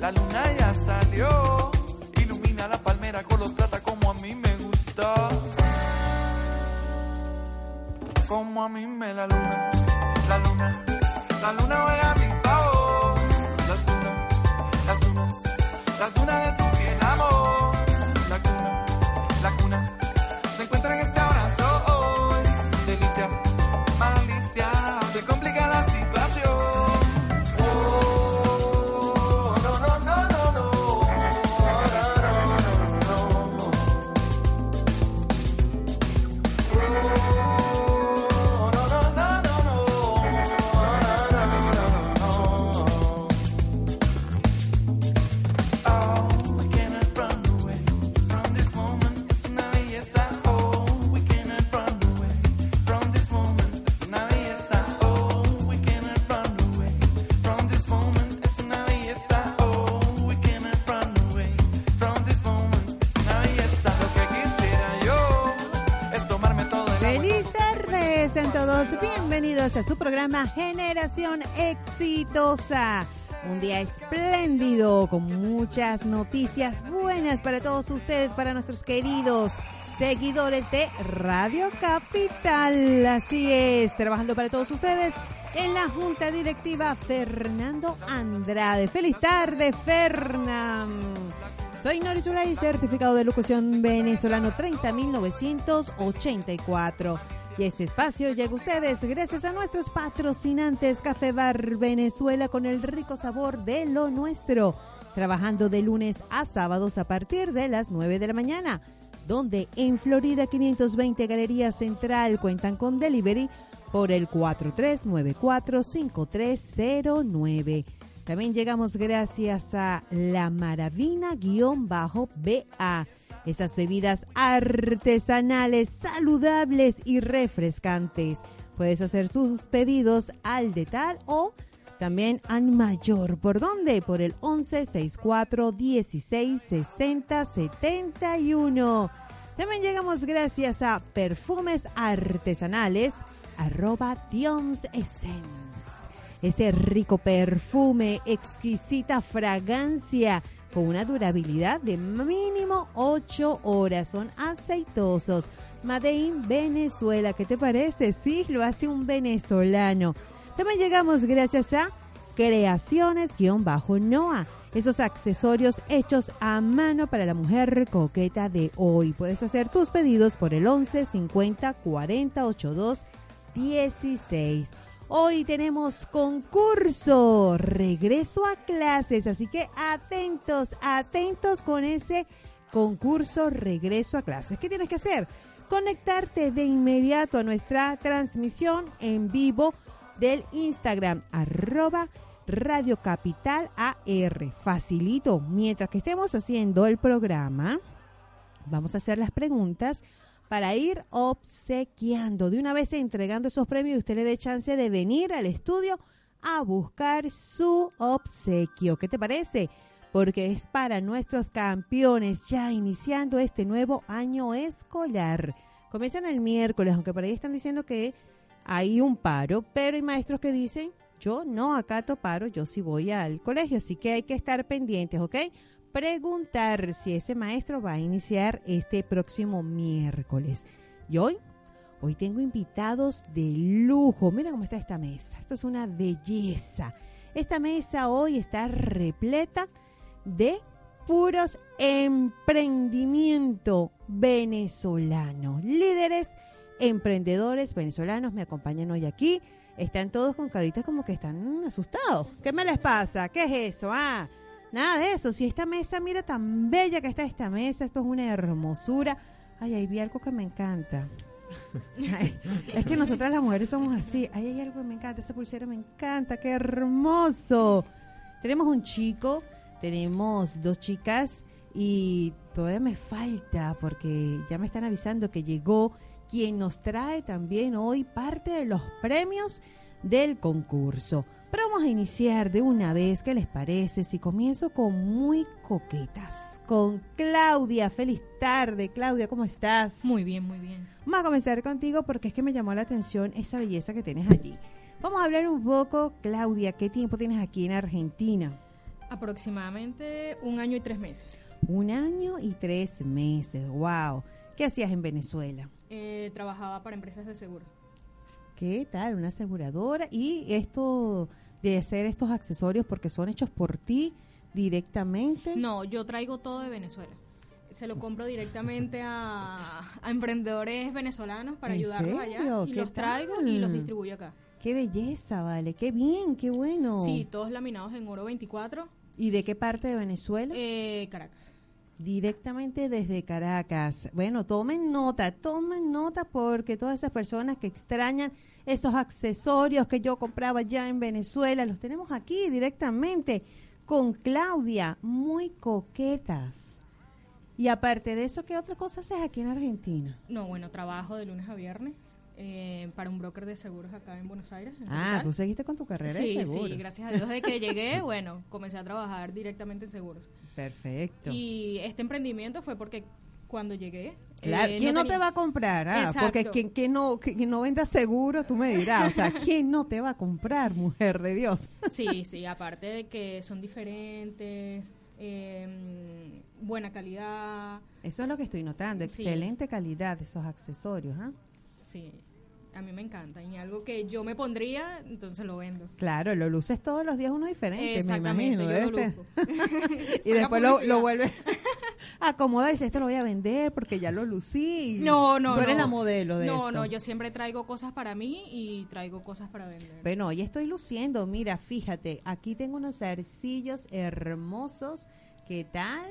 La luna ya salió, ilumina la palmera, color plata como a mí me gusta. Como a mí me la luna, la luna, la luna juega a mi favor. Las lunas, las lunas, las lunas de tu bienvenidos a su programa Generación Exitosa. Un día espléndido con muchas noticias buenas para todos ustedes, para nuestros queridos seguidores de Radio Capital. Así es, trabajando para todos ustedes en la Junta Directiva Fernando Andrade. Feliz tarde, Fernam. Soy Nori Zulay, certificado de locución venezolano 30.984. Y este espacio llega a ustedes gracias a nuestros patrocinantes Café Bar Venezuela con el rico sabor de lo nuestro. Trabajando de lunes a sábados a partir de las 9 de la mañana. Donde en Florida 520 Galería Central cuentan con delivery por el 4394-5309. También llegamos gracias a La Maravina-BA. Esas bebidas artesanales, saludables y refrescantes. Puedes hacer sus pedidos al detal o también al mayor. ¿Por dónde? Por el 1164 16 60 71. También llegamos gracias a Perfumes Artesanales, arroba Dion's Essence ese rico perfume, exquisita fragancia con una durabilidad de mínimo 8 horas. Son aceitosos. Made in Venezuela. ¿Qué te parece? Sí, lo hace un venezolano. También llegamos gracias a Creaciones-Noa. Esos accesorios hechos a mano para la mujer coqueta de hoy. Puedes hacer tus pedidos por el 11 50 40 82 16. Hoy tenemos concurso, regreso a clases, así que atentos, atentos con ese concurso regreso a clases. ¿Qué tienes que hacer? Conectarte de inmediato a nuestra transmisión en vivo del Instagram, arroba Radio Capital AR. Facilito, mientras que estemos haciendo el programa, vamos a hacer las preguntas para ir obsequiando, de una vez entregando esos premios usted le dé chance de venir al estudio a buscar su obsequio. ¿Qué te parece? Porque es para nuestros campeones ya iniciando este nuevo año escolar. Comienzan el miércoles, aunque por ahí están diciendo que hay un paro, pero hay maestros que dicen, yo no acato paro, yo sí voy al colegio, así que hay que estar pendientes, ¿ok? Preguntar si ese maestro va a iniciar este próximo miércoles. Y hoy, hoy tengo invitados de lujo. Mira cómo está esta mesa. Esto es una belleza. Esta mesa hoy está repleta de puros emprendimiento venezolano. Líderes, emprendedores venezolanos me acompañan hoy aquí. Están todos con caritas como que están asustados. ¿Qué me les pasa? ¿Qué es eso? Ah, Nada de eso. Si esta mesa, mira tan bella que está esta mesa, esto es una hermosura. Ay, ahí vi algo que me encanta. Ay, es que nosotras las mujeres somos así. Ay, hay algo que me encanta. Esa pulsera me encanta. Qué hermoso. Tenemos un chico, tenemos dos chicas y todavía me falta porque ya me están avisando que llegó quien nos trae también hoy parte de los premios del concurso. Pero vamos a iniciar de una vez, ¿qué les parece? Si comienzo con muy coquetas, con Claudia. Feliz tarde, Claudia, ¿cómo estás? Muy bien, muy bien. Vamos a comenzar contigo porque es que me llamó la atención esa belleza que tienes allí. Vamos a hablar un poco, Claudia, ¿qué tiempo tienes aquí en Argentina? Aproximadamente un año y tres meses. Un año y tres meses. Wow. ¿Qué hacías en Venezuela? Eh, trabajaba para empresas de seguro. ¿Qué tal? Una aseguradora. Y esto de hacer estos accesorios porque son hechos por ti directamente. No, yo traigo todo de Venezuela. Se lo compro directamente a, a emprendedores venezolanos para ¿En ayudarlos serio? allá y ¿Qué los traigo y los distribuyo acá. Qué belleza, vale. Qué bien, qué bueno. Sí, todos laminados en oro 24, ¿Y de qué parte de Venezuela? eh, Caracas. Directamente desde Caracas. Bueno, tomen nota, tomen nota porque todas esas personas que extrañan esos accesorios que yo compraba ya en Venezuela, los tenemos aquí directamente con Claudia, muy coquetas. Y aparte de eso, ¿qué otra cosa haces aquí en Argentina? No, bueno, trabajo de lunes a viernes eh, para un broker de seguros acá en Buenos Aires. en Ah, tú seguiste con tu carrera Sí, de seguro. sí, gracias a Dios de que llegué, bueno, comencé a trabajar directamente en seguros. Perfecto. Y este emprendimiento fue porque cuando llegué... Claro, eh, ¿quién no, te va a comprar? Ah, porque quien, quien no, quien no venda seguro, tú me dirás. O sea, ¿quién no te va a comprar, mujer de Dios? Sí, sí, aparte de que son diferentes, eh, buena calidad, Eso es lo que estoy notando. Sí. Excelente calidad de esos accesorios. ¿ah? sí, a mí me encanta. Y algo que yo me pondría, entonces lo vendo. Claro, lo luces todos los días uno diferente, me Exactamente, imagino. yo lo y después lo, lo vuelves a acomodar y dices, este lo voy a vender porque ya lo lucí. y No, no, Tú eres no. la modelo de No, esto. no, yo siempre traigo cosas para mí y traigo cosas para vender. Bueno, hoy estoy luciendo. Mira, fíjate, aquí tengo unos arcillos hermosos. ¿Qué tal?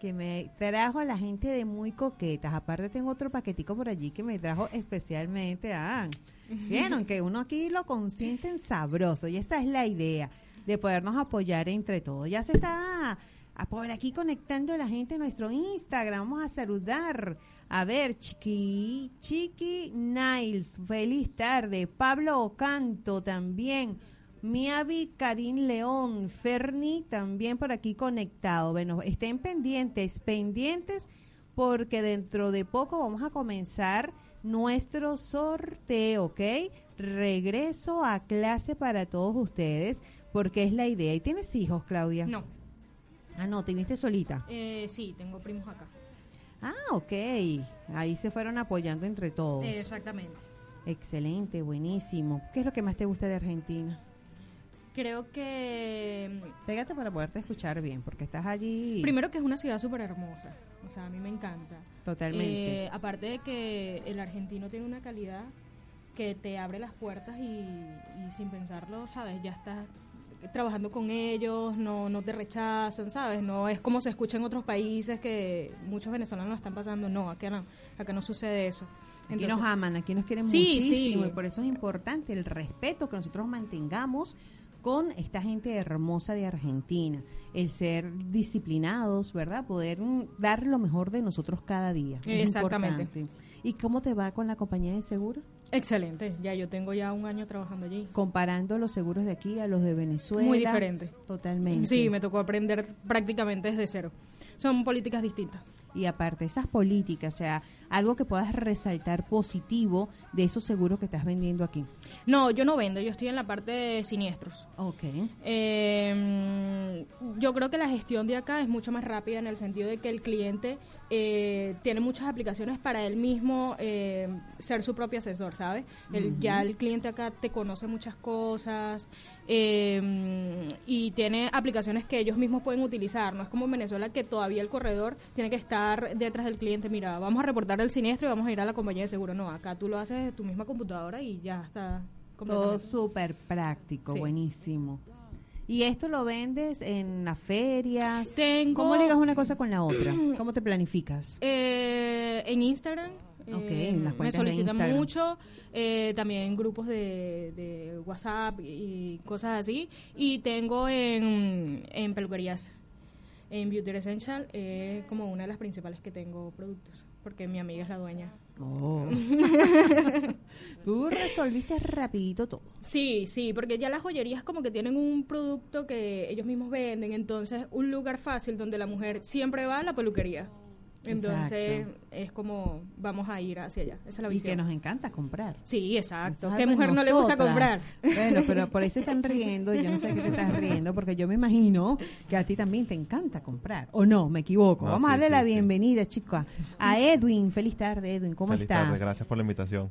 Que me trajo a la gente de muy coquetas. Aparte tengo otro paquetico por allí que me trajo especialmente a... Vieron que uno aquí lo consienten sabroso y esa es la idea de podernos apoyar entre todos. Ya se está a por aquí conectando la gente en nuestro Instagram. Vamos a saludar. A ver, Chiqui, Chiqui Niles, feliz tarde. Pablo Ocanto también. Miavi Karim León, Ferni también por aquí conectado. Bueno, estén pendientes, pendientes, porque dentro de poco vamos a comenzar nuestro sorteo, ¿ok? Regreso a clase para todos ustedes, porque es la idea. ¿Y tienes hijos, Claudia? No, Ah, no, te viste solita. eh, sí, tengo primos acá. Ah, ok. Ahí se fueron apoyando entre todos. Exactamente. Excelente, buenísimo. ¿Qué es lo que más te gusta de Argentina? Creo que Pégate para poderte escuchar bien, porque estás allí primero que es una ciudad súper hermosa. O sea, a mí me encanta. totalmente. Eh, aparte de que el argentino tiene una calidad que te abre las puertas y, y sin pensarlo, ¿sabes? Ya estás trabajando con ellos, no, no te rechazan, ¿sabes? No es como se escucha en otros países que muchos venezolanos lo están pasando. No, acá no, acá no sucede eso. Aquí nos aman, aquí nos quieren Sí, muchísimo sí. y por eso es importante el respeto que nosotros mantengamos con esta gente hermosa de Argentina, el ser disciplinados, ¿verdad? Poder mm, dar lo mejor de nosotros cada día. Es Exactamente. importante. ¿Y cómo te va con la compañía de seguros? Excelente, ya yo tengo ya un año trabajando allí. Comparando los seguros de aquí a los de Venezuela. Muy diferente. Totalmente. Sí, me tocó aprender prácticamente desde cero. Son políticas distintas. Y aparte, esas políticas, o sea, algo que puedas resaltar positivo de esos seguros que estás vendiendo aquí. No, yo no vendo, yo estoy en la parte de siniestros. Ok. Eh, yo creo que la gestión de acá es mucho más rápida en el sentido de que el cliente eh, tiene muchas aplicaciones para él mismo eh, ser su propio asesor, ¿sabes? El- Ya el cliente acá te conoce muchas cosas eh, y tiene aplicaciones que ellos mismos pueden utilizar. No es como en Venezuela que todavía el corredor tiene que estar detrás del cliente. Mira, vamos a reportar el siniestro y vamos a ir a la compañía de seguro. No, acá tú lo haces de tu misma computadora y ya está. Todo súper práctico, Sí. buenísimo. ¿Y esto lo vendes en las ferias? Tengo- ¿Cómo ligas una cosa con la otra? ¿Cómo te planificas? Eh, en Instagram. Eh, en las me de solicitan mucho, eh, también grupos de, de WhatsApp y cosas así. Y tengo en, en peluquerías, en Beauty Essential, eh, como una de las principales que tengo productos, porque mi amiga es la dueña. Oh. Tú resolviste rapidito todo. Sí, sí, porque ya las joyerías como que tienen un producto que ellos mismos venden, entonces un lugar fácil donde la mujer siempre va a la peluquería. Entonces Exacto. es como vamos a ir hacia allá. Esa es la Y visión. que nos encanta comprar. Sí, exacto. es ¿Qué mujer no le gusta comprar? Bueno, pero por ahí se están riendo. y Yo no sé qué te estás riendo, porque yo me imagino que a ti también te encanta comprar. ¿O no? Me equivoco. No, Vamos a darle sí, la sí. bienvenida, chicos, a Edwin. Feliz tarde, Edwin. ¿Cómo Feliz estás? tarde, gracias por la invitación.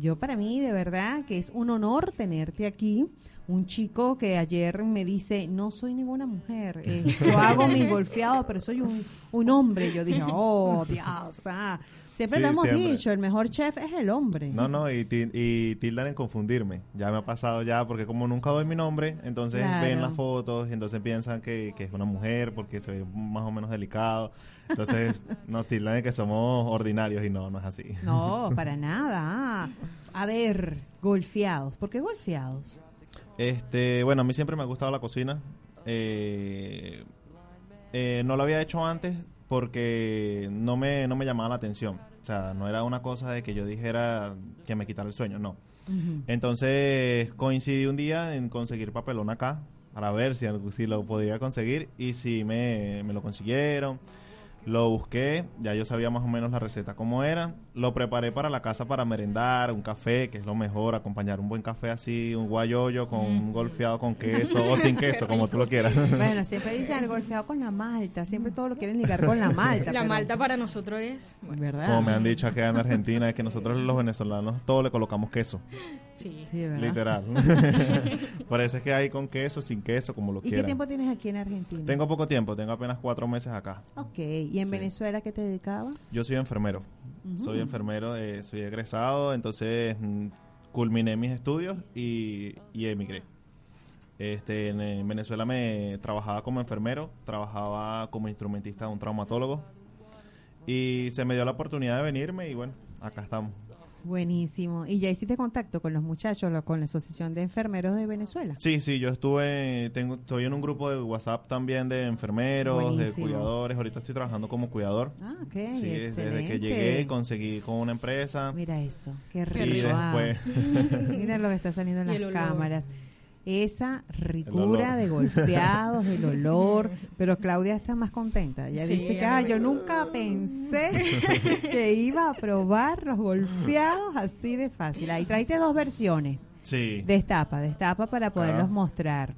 Yo para mí, de verdad, que es un honor tenerte aquí. Un chico que ayer me dice, no soy ninguna mujer, eh, yo hago mi golfeado, pero soy un, un hombre. Yo dije, oh, Dios. ah". Siempre Sí, lo hemos siempre. dicho, el mejor chef es el hombre. No, no, y, y tildan en confundirme. Ya me ha pasado ya, porque como nunca doy mi nombre, entonces Claro. ven las fotos y entonces piensan que, que es una mujer porque se ve más o menos delicado. Entonces nos tildan de que somos ordinarios y no, no es así. No, para nada. A ver, golfeados. ¿Por qué golfeados? Este, bueno, a mí siempre me ha gustado la cocina. Eh, eh, no lo había hecho antes porque no me, no me llamaba la atención. O sea, no era una cosa de que yo dijera que me quitara el sueño, no. Entonces coincidí un día en conseguir papelón acá para ver si, si lo podría conseguir y si me, me lo consiguieron. Lo busqué, ya yo sabía más o menos la receta cómo era. Lo preparé para la casa para merendar, un café, que es lo mejor, acompañar un buen café así, un guayoyo con un golfeado con queso o sin queso, como tú lo quieras. Bueno, siempre dicen el golfeado con la malta. Siempre todo lo quieren ligar con la malta. La pero- malta para nosotros es... bueno, ¿Verdad? Como me han dicho acá en Argentina, es que nosotros los venezolanos todos le colocamos queso, sí. Sí, ¿verdad? literal. Por eso es que hay con queso, sin queso, como lo ¿Y qué tiempo tienes aquí en Argentina? Tengo poco tiempo, tengo apenas cuatro meses acá. Ok, ¿y en Sí. Venezuela qué te dedicabas? Yo soy enfermero. Soy enfermero, eh, soy egresado, entonces mm, culminé mis estudios y, y emigré. Este, en, en Venezuela me trabajaba como enfermero, trabajaba como instrumentista de un traumatólogo y se me dio la oportunidad de venirme y bueno, acá estamos. Buenísimo. ¿Y ya hiciste contacto con los muchachos, lo- con la Asociación de Enfermeros de Venezuela? Sí, sí, yo estuve, tengo, estoy en un grupo de WhatsApp también de enfermeros, Buenísimo. de cuidadores, ahorita estoy trabajando como cuidador. Ah, ok, Sí, desde que llegué conseguí con una empresa Mira eso, qué y rico. ah. después... Mira lo que está saliendo en Y las cámaras. Esa ricura de golpeados, el olor. Pero Claudia está más contenta. Ella Sí, dice que "Ah, yo me- nunca pensé que iba a probar los golpeados así de fácil. Ahí traiste dos versiones. Sí. Destapa, destapa para poderlos Ah. mostrar.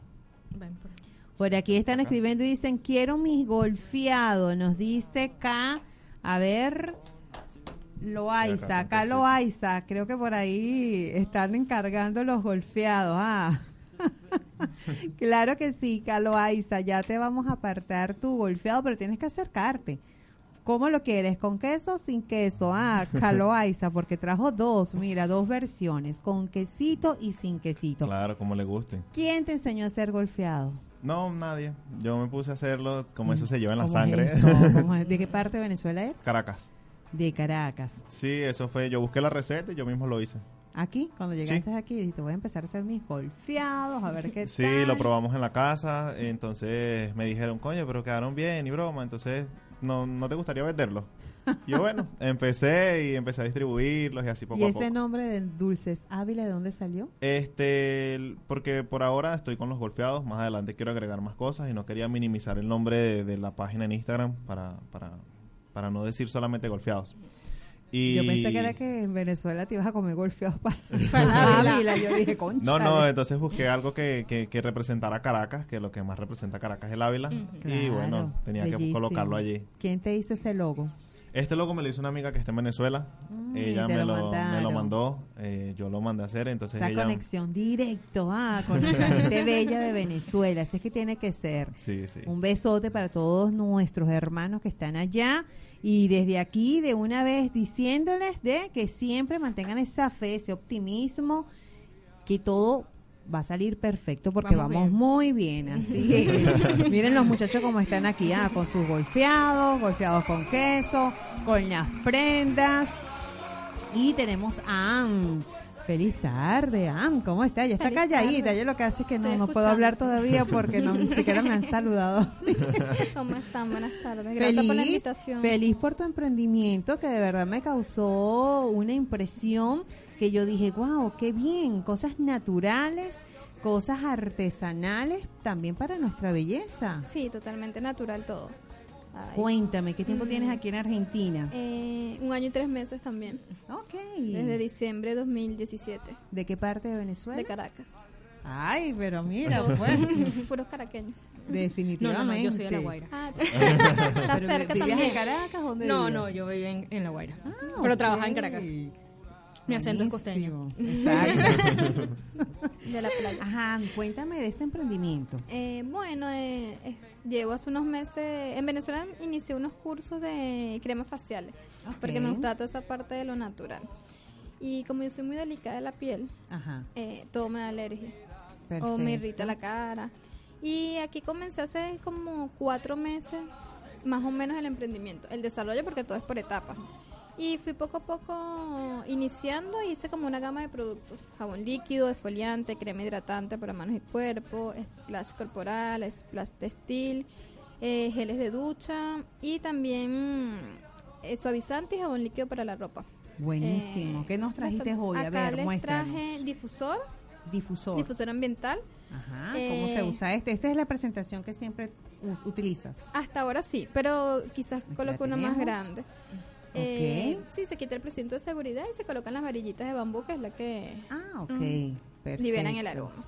Por- aquí están escribiendo y dicen, quiero mis golfeados. Nos dice acá, a ver, Loaiza, acá. Loaiza. Creo que por ahí están encargando los golfeados. Ah. claro que sí, Loaiza. Ya te vamos a apartar tu golfeado, pero tienes que acercarte. ¿Cómo lo quieres? ¿Con queso o sin queso? Ah, Caloaiza, porque trajo dos, mira, dos versiones, con quesito y sin quesito. Claro, como le guste. ¿Quién te enseñó a hacer golfeado? No, nadie. Yo me puse a hacerlo como eso se lleva en la ¿Cómo es sangre. ¿De qué parte de Venezuela es? Caracas. De Caracas. Sí, eso fue. Yo busqué la receta y yo mismo lo hice. Aquí, cuando llegaste aquí, dijiste, voy a empezar a hacer mis golfeados, a ver qué Sí, tal. lo probamos en la casa. Entonces me dijeron, coño, pero quedaron bien y broma. Entonces, ¿no, no te gustaría venderlo? Yo, bueno, empecé y empecé a distribuirlos y así poco ¿Y a ese poco. nombre de Dulces Ávila, de dónde salió? Este, porque por ahora estoy con los golpeados, más adelante quiero agregar más cosas y no quería minimizar el nombre de, de la página en Instagram para, para, para no decir solamente golpeados. Y Yo pensé que era que en Venezuela te ibas a comer golfeados para, Para Ávila. Yo dije, concha. No, no, entonces busqué algo que, que, que representara Caracas, que lo que más representa Caracas es el Ávila. Y bueno, tenía que colocarlo allí. ¿Quién te hizo ese logo? Este logo me lo hizo una amiga que está en Venezuela. Mm, ella me lo me lo mandó, eh, yo lo mandé a hacer, entonces Esa ella... conexión directo, ah, con la gente bella de Venezuela. Así es que tiene que ser. Sí, sí. Un besote para todos nuestros hermanos que están allá. Y desde aquí, de una vez, diciéndoles de que siempre mantengan esa fe, ese optimismo, que todo va a salir perfecto porque Vamos vamos, bien. muy bien. Así es. Miren los muchachos como están aquí, ah, con sus golfeados, golfeados con queso, con las prendas. Y tenemos a Ann. Feliz tarde, Ann. ¿Cómo está? Ya está Feliz calladita. tarde. Yo lo que hace es que no, no puedo hablar todavía porque no, ni siquiera me han saludado. ¿Cómo están? Buenas tardes. Gracias por la invitación. feliz por tu emprendimiento que de verdad me causó una impresión que yo dije, wow, qué bien, cosas naturales, cosas artesanales también para nuestra belleza. Sí, totalmente natural todo. Ay. Cuéntame, ¿qué tiempo Mm. tienes aquí en Argentina? Eh, un año y tres meses también. Ok. Desde diciembre de 2017. ¿De qué parte de Venezuela? De Caracas. Ay, pero mira, pues, Puros caraqueños. Definitivamente. no, no, yo soy de La Guaira. Ah, está Pero, cerca ¿Vivías también. en Caracas o dónde No, vivías? no, yo viví en, en La Guaira. Ah, pero ok. trabajaba en Caracas. Mi acento es costeño. Buenísimo, Exacto. De la playa. Ajá, cuéntame de este emprendimiento. Eh, bueno, eh, eh, llevo hace unos meses, en Venezuela inicié unos cursos de cremas faciales, porque me gustaba toda esa parte de lo natural. Y como yo soy muy delicada de la piel, Ajá, eh, todo me da alergia perfecto. o me irrita la cara. Y aquí comencé hace como cuatro meses, más o menos el emprendimiento, el desarrollo, porque todo es por etapas. Y fui poco a poco iniciando hice como una gama de productos. Jabón líquido, esfoliante, crema hidratante para manos y cuerpo, splash corporal, splash textil, eh, geles de ducha y también eh, suavizante y jabón líquido para la ropa. Buenísimo. Eh, ¿Qué nos trajiste hoy? A Acá ver, les muéstranos. traje difusor, Difusor. difusor ambiental. Ajá, ¿cómo Eh, se usa este? Esta es la presentación que siempre utilizas. Hasta ahora sí, pero quizás Aquí coloco una más tenemos. Grande. Eh, sí, se quita el precinto de seguridad y se colocan las varillitas de bambú, que es la que Ah. Mm. Liberan el aroma.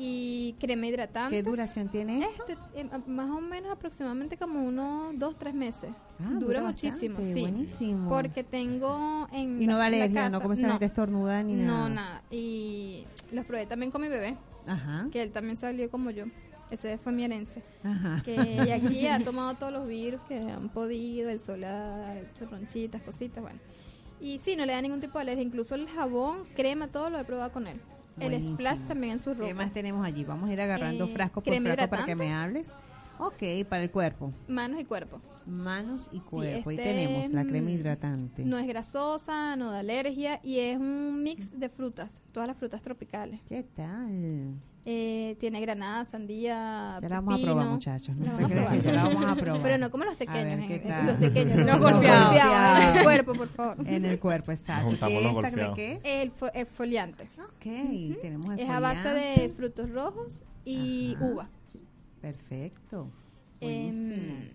Y crema hidratante. ¿Qué duración tiene esto? Este, eh, más o menos aproximadamente como unos dos, tres meses. Ah, dura muchísimo, sí. Buenísimo. Porque tengo en y no da alergia, no casa- comienza a no, estornuda ni nada. no, nada. Y los probé también con mi bebé, Ajá. que él también salió como yo. Ese fue mi herencia. Ajá. que y aquí ha tomado todos los virus que han podido, el sol ha hecho ronchitas, cositas, bueno. Y sí, no le da ningún tipo de alergia, incluso el jabón, crema, todo lo he probado con él. El splash también en su ropa. ¿Qué más tenemos allí? Vamos a ir agarrando Eh, frasco por frasco para que me hables. Ok, para el cuerpo. Manos y cuerpo. Manos y cuerpo. este, Ahí tenemos la crema hidratante. No es grasosa, no da alergia y es un mix de frutas, todas las frutas tropicales. ¿Qué tal? Eh, tiene granada, sandía, Ya la vamos a probar, muchachos. No se crean que la vamos a probar. Pero no como los ver, pequeños, los pequeños, Los no, golpeados. golpeados, en el cuerpo, por favor. En el cuerpo, exacto. ¿Qué los esta qué es? El fo- exfoliante. Ok, tenemos Es a base de frutos rojos y Ajá. uva. Perfecto. Em,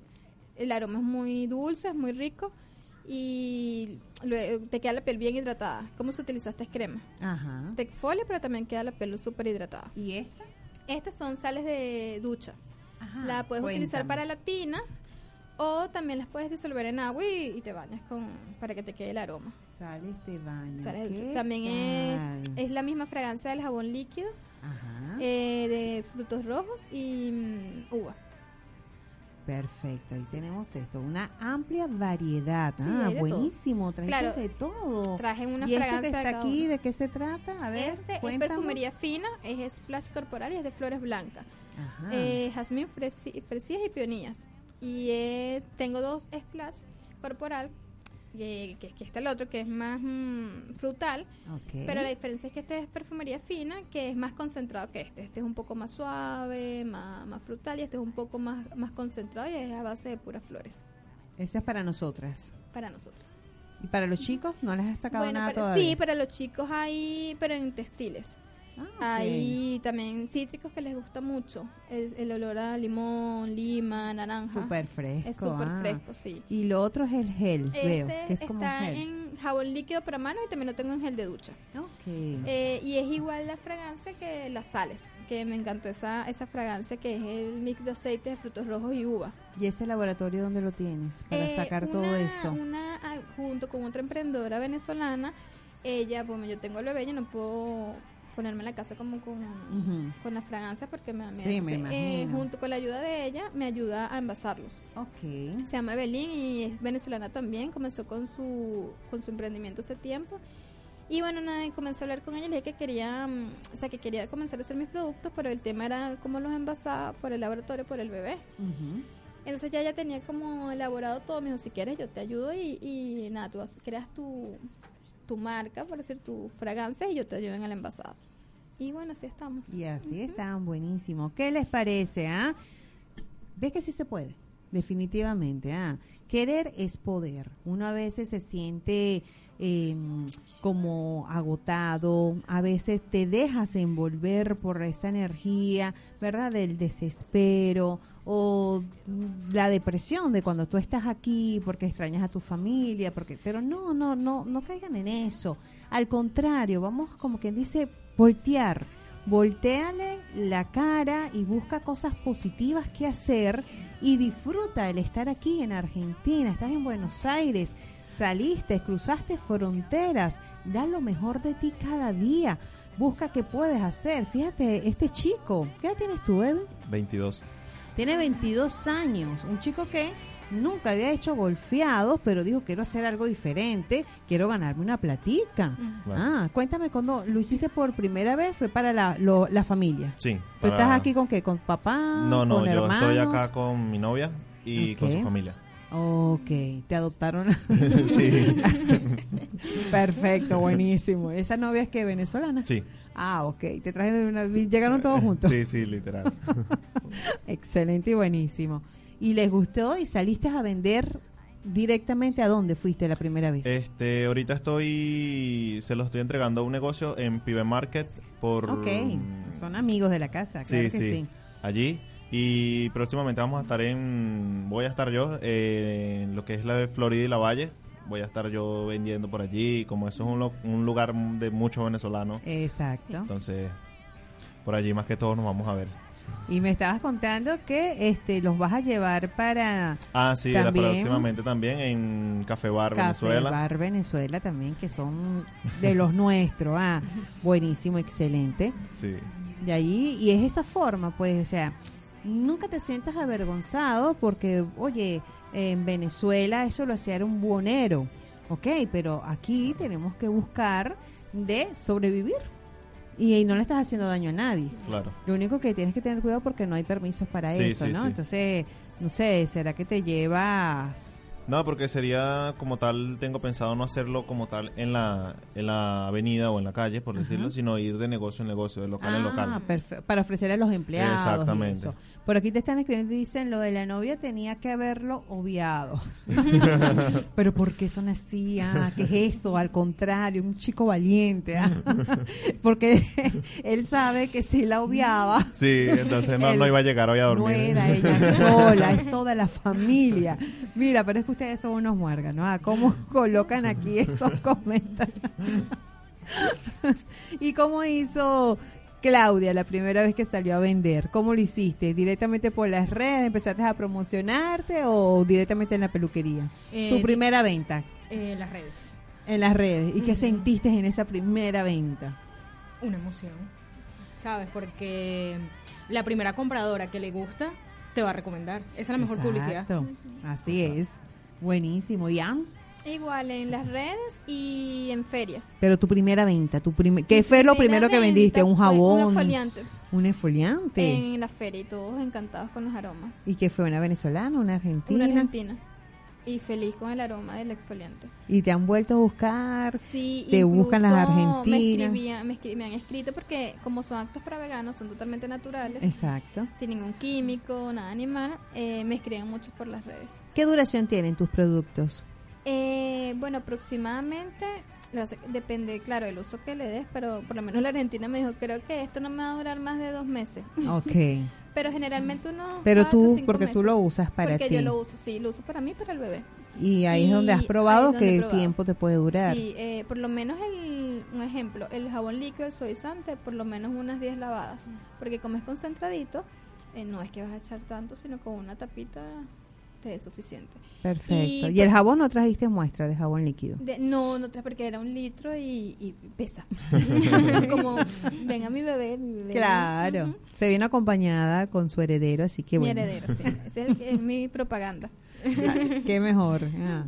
el aroma es muy dulce, es muy rico y luego te queda la piel bien hidratada. ¿Cómo se utiliza esta crema? Ajá. Te exfolia, pero también queda la piel súper hidratada. ¿Y esta? Estas son sales de ducha. Ajá, la puedes utilizar para la tina o también las puedes disolver en agua y, y te bañas con para que te quede el aroma. Sales de baño. Sales de ¿Qué ducha. También es, es la misma fragancia del jabón líquido Ajá. eh, de frutos rojos y mm, uva. Perfecto, ahí tenemos esto, una amplia variedad. Sí, ah, de buenísimo, Claro, de todo. Traje una ¿Y que fragancia de está cada aquí, uno. de qué se trata? A ver, Este es perfumería fina, es splash corporal y es de flores blancas. Ajá. Eh, jazmín, fresías y peonías. Y es, tengo dos splash corporal, que, que, está el otro que es más mm, frutal, pero la diferencia es que este es perfumería fina, que es más concentrado que este. Este es un poco más suave, más, más frutal y este es un poco más, más concentrado y es a base de puras flores Esa es para nosotras. para nosotros. ¿Y para los chicos no les has sacado Bueno, nada para- todavía? sí, para los chicos hay, pero en textiles. Ah. Hay también cítricos que les gusta mucho. El, el olor a limón, lima, naranja. Súper fresco. Es súper ah. fresco, sí. Y lo otro es el gel, veo, Este que es como un está gel. en jabón líquido para manos y también lo tengo en gel de ducha. Ok. Eh, y es igual la fragancia que las sales, que me encantó esa, esa fragancia que es el mix de aceites de frutos rojos y uva. ¿Y ese laboratorio dónde lo tienes para Eh, sacar todo esto? Una, ah, junto con otra emprendedora venezolana, ella, pues yo tengo el bebé, yo no puedo ponerme en la casa como con, Ujú. con la fragancia porque me, me- Sí, me eh, imagino. junto con la ayuda de ella me ayuda a envasarlos. Ok. Se llama Evelyn y es venezolana también, comenzó con su con su emprendimiento hace tiempo. Y bueno, nada, comencé a hablar con ella y le dije que quería, mm, o sea, que quería comenzar a hacer mis productos, pero el tema era cómo los envasaba por el laboratorio, por el bebé. Entonces ya ya tenía como elaborado todo, me dijo, si quieres yo te ayudo y, y nada, tú creas tu, tu marca, por decir, tu fragancia y yo te ayudo en el envasado. Y bueno, así estamos. Y así están, buenísimo. ¿Qué les parece, ah? ¿Ves que sí se puede? Definitivamente. Ah, querer es poder. Uno a veces se siente eh, como agotado, a veces te dejas envolver por esa energía, ¿verdad? Del desespero o la depresión de cuando tú estás aquí porque extrañas a tu familia, porque pero no, no, no, no caigan en eso. Al contrario, vamos como quien dice voltear. Voltéale la cara y busca cosas positivas que hacer y disfruta el estar aquí en Argentina, estás en Buenos Aires, saliste, cruzaste fronteras, da lo mejor de ti cada día. Busca qué puedes hacer. Fíjate, este chico, ¿qué edad tienes tú, Edwin? 22. Tiene 22 años, un chico que nunca había hecho golfeados, pero dijo, quiero hacer algo diferente, quiero ganarme una platica. Ah, cuéntame, cuando lo hiciste por primera vez, fue para la, lo- la familia. Sí. ¿Tú para- estás aquí con qué? ¿Con papá? No, no, ¿Con yo hermanos? estoy acá con mi novia y con su familia. Ok, te adoptaron. sí. Perfecto, buenísimo. ¿Esa novia es que venezolana? Sí. Ah, ok. Te traje de una... Llegaron todos juntos. Sí, sí, literal. Excelente y buenísimo. ¿Y les gustó y saliste a vender directamente a dónde fuiste la primera vez? Este, ahorita estoy, se lo estoy entregando a un negocio en Pibe Market por... ok, son amigos de la casa, claro Sí, que sí, sí. allí. Y próximamente vamos a estar en, voy a estar yo eh, en lo que es la de Florida y la Valle. Voy a estar yo vendiendo por allí, como eso es un, lo- un lugar de muchos venezolanos. Exacto. Entonces, por allí más que todo nos vamos a ver. Y me estabas contando que este los vas a llevar para Ah, sí, la También. próximamente también en Café Bar Café Venezuela. Bar Venezuela también, que son de los nuestros. Ah, buenísimo, excelente. Sí. De allí, y es esa forma, pues, o sea, nunca te sientas avergonzado porque, oye, en Venezuela eso lo hacía era un buonero, ok, pero aquí tenemos que buscar de sobrevivir y, no le estás haciendo daño a nadie. Claro. Lo único que tienes que tener cuidado porque no hay permisos para Sí, eso, sí, ¿no? sí. Entonces, no sé, ¿será que te llevas No, porque sería como tal, tengo pensado no hacerlo como tal en la, en la avenida o en la calle, por decirlo, sino ir de negocio en negocio, de local en Ah, local. para ofrecer a los empleados. Exactamente. eso. Por aquí te están escribiendo y dicen lo de la novia tenía que haberlo obviado. Pero ¿por qué son así? Ah, ¿Qué es eso? Al contrario, un chico valiente. ah. Porque él sabe que si la obviaba, Sí, entonces no, no iba a llegar hoy a dormir. no era ella sola, es toda la familia. Mira, pero es que ustedes son unos muérganos. ¿ah? ¿Cómo colocan aquí esos comentarios? ¿Y cómo hizo Claudia la primera vez que salió a vender? ¿Cómo lo hiciste? ¿Directamente por las redes? ¿Empezaste a promocionarte o directamente en la peluquería? Eh, tu primera venta Eh, las redes. en las redes. ¿Y qué sentiste en esa primera venta? Una emoción. ¿Sabes? Porque la primera compradora que le gusta te va a recomendar. Esa es la mejor publicidad. Exacto. Así es. Buenísimo. ¿Y Ann? Igual en las redes y en ferias. Pero tu primera venta, tu primer, ¿qué fue lo primero que vendiste? ¿Un jabón? Un exfoliante ¿Un en la feria y todos encantados con los aromas. ¿Y qué fue? ¿Una venezolana? ¿Una argentina? Una argentina. Y feliz con el aroma del exfoliante. ¿Y te han vuelto a buscar? Sí, Te buscan las incluso Me, argentinas. escribían- me, escri- me han escrito porque como son actos para veganos, son totalmente naturales, Exacto. sin ningún químico, nada animal, eh, me escriben mucho por las redes. ¿Qué duración tienen tus productos? Eh, bueno, aproximadamente, depende, claro, del uso que le des, pero por lo menos la Argentina me dijo, creo que esto no me va a durar más de dos meses. Ok. Pero generalmente uno... Pero tú, porque tú lo usas para porque ti. yo lo uso, sí, lo uso para mí y para el bebé. Y ahí es Y donde has probado es qué probado. tiempo te puede durar. Sí, eh, por lo menos el, un ejemplo, el jabón líquido, el suavizante, por lo menos unas 10 lavadas. Porque como es concentradito, eh, no es que vas a echar tanto, sino con una tapita te es suficiente. Perfecto. Y Y, el por- jabón no trajiste muestra de jabón líquido. De- no, no traes porque era un litro y, y pesa. como, mi bebé, mi bebé. Claro. Se vino acompañada con su heredero, así que Mi bueno. heredero, sí. Es, el- es mi propaganda. Qué mejor. ah.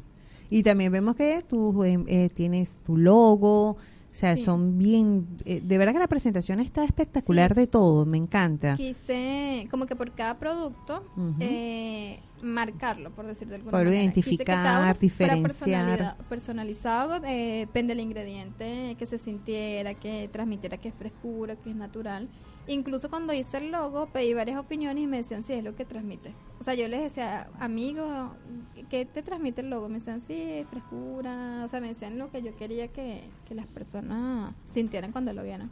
Y también vemos que tú eh, eh, tienes tu logo, o sea, Sí. son bien, eh, de verdad que la presentación está espectacular Sí. de todo, me encanta. Quise, como que por cada producto, Ujú. eh, marcarlo, por decir de alguna Poder manera. Identificar, diferenciar. personalizado, eh, depende del ingrediente, que se sintiera, que transmitiera que es frescura, que es natural. Incluso cuando hice el logo, pedí varias opiniones y me decían si es lo que transmite. O sea, yo les decía, amigo, ¿qué te transmite el logo? Me decían, sí, frescura. O sea, me decían lo que yo quería que, que las personas sintieran cuando lo vieran.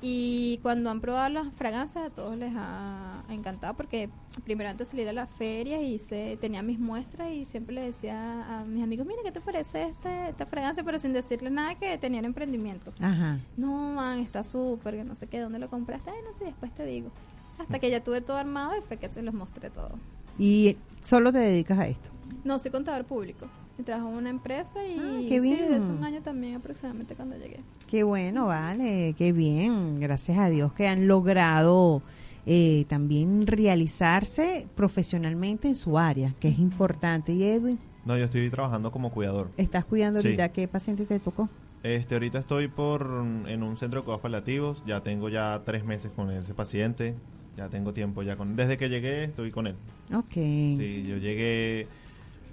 Y cuando han probado las fragancias, a todos les ha encantado porque primero antes de salir a la feria hice, tenía mis muestras y siempre le decía a mis amigos, mira, ¿qué te parece este, esta fragancia? Pero sin decirle nada que tenían emprendimiento. Ajá. No, man, está súper, que no sé qué, ¿dónde lo compraste? Ay, no sé, después te digo. Hasta que ya tuve todo armado y fue que se los mostré todo. Y solo te dedicas a esto. No, soy contador público. Y trabajo en una empresa y Ah, qué sí, bien. desde hace un año también aproximadamente cuando llegué. Qué bueno, vale, qué bien. Gracias a Dios que han logrado eh, también realizarse profesionalmente en su área, que es importante. Y Edwin, No, yo estoy trabajando como cuidador. ¿estás cuidando Sí. ahorita qué paciente te tocó? Este, ahorita estoy por en un centro de cuidados paliativos. Ya tengo ya tres meses con ese paciente. Ya tengo tiempo ya con Desde que llegué estoy con él. Ok. Sí, yo llegué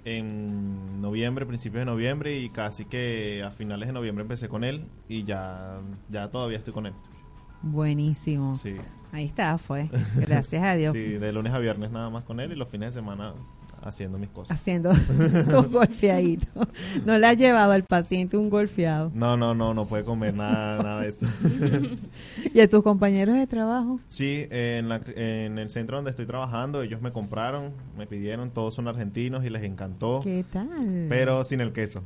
en noviembre, principios de noviembre y casi que a finales de noviembre empecé con él y ya, ya todavía estoy con él. Buenísimo. Sí, Ahí está, fue. Gracias a Dios. sí, de lunes a viernes nada más con él y los fines de semana haciendo mis cosas. Haciendo un golfeadito. No le has llevado al paciente un golfeado. No, no, no, no puede comer nada, nada de eso. ¿Y a tus compañeros de trabajo? Sí, en, la- en el centro donde estoy trabajando, ellos me compraron, me pidieron, todos son argentinos y les encantó, ¿Qué tal? pero sin el queso.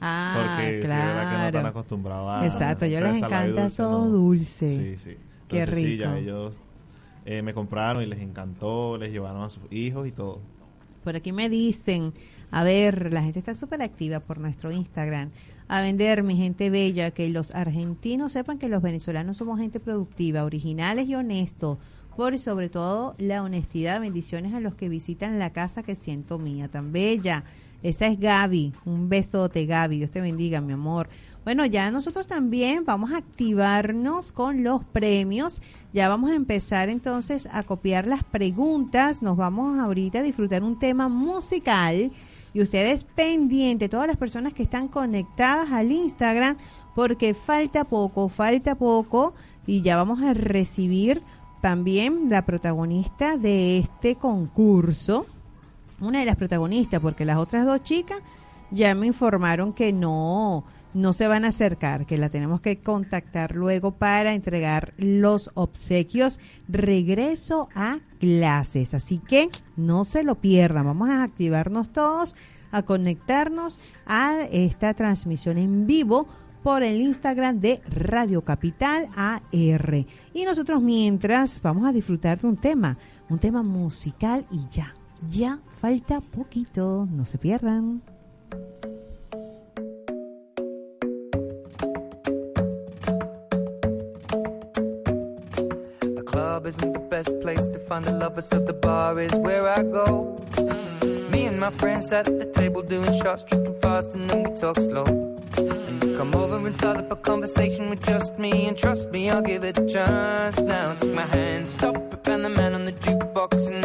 ah, porque sí, es verdad que no están claro. acostumbrados a Exacto, ellos les encanta dulce, todo no. dulce. Sí, sí. Qué Entonces, sí, rico. ya ellos eh, me compraron y les encantó, les llevaron a sus hijos y todo. Por aquí me dicen, a ver, la gente está súper activa por nuestro Instagram. A vender, mi gente bella, que los argentinos sepan que los venezolanos somos gente productiva, originales y honestos. Por sobre todo la honestidad. Bendiciones a los que visitan la casa que siento mía, tan bella. Esa es Gaby. Un besote, Gaby. Dios te bendiga, mi amor. Bueno, ya nosotros también vamos a activarnos con los premios. Ya vamos a empezar entonces a copiar las preguntas. Nos vamos ahorita a disfrutar un tema musical. Y ustedes pendientes, todas las personas que están conectadas al Instagram, porque falta poco, falta poco. Y ya vamos a recibir también la protagonista de este concurso una de las protagonistas, porque las otras dos chicas ya me informaron que no, no se van a acercar, que la tenemos que contactar luego para entregar los obsequios regreso a clases. Así que no se lo pierdan, vamos a activarnos todos, a conectarnos a esta transmisión en vivo por el Instagram de Radio Capital AR. Y nosotros mientras vamos a disfrutar de un tema, un tema musical y ya, ya falta poquito, no se pierdan. The club isn't the best place to find the lovers, so the bar is where I go. Mm-hmm. Me and my friends at the table doing shots, tripping fast, and then we talk slow. You come over and start up a conversation with just me, and trust me, I'll give it a chance. Now take my hand, stop and the man on the jukebox, and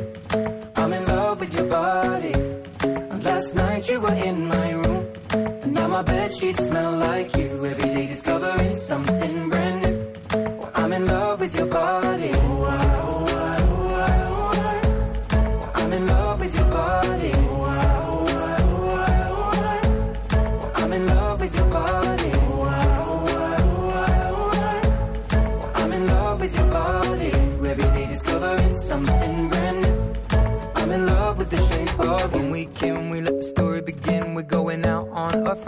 Body. Last night you were in my room. And now my bed sheets smell like you.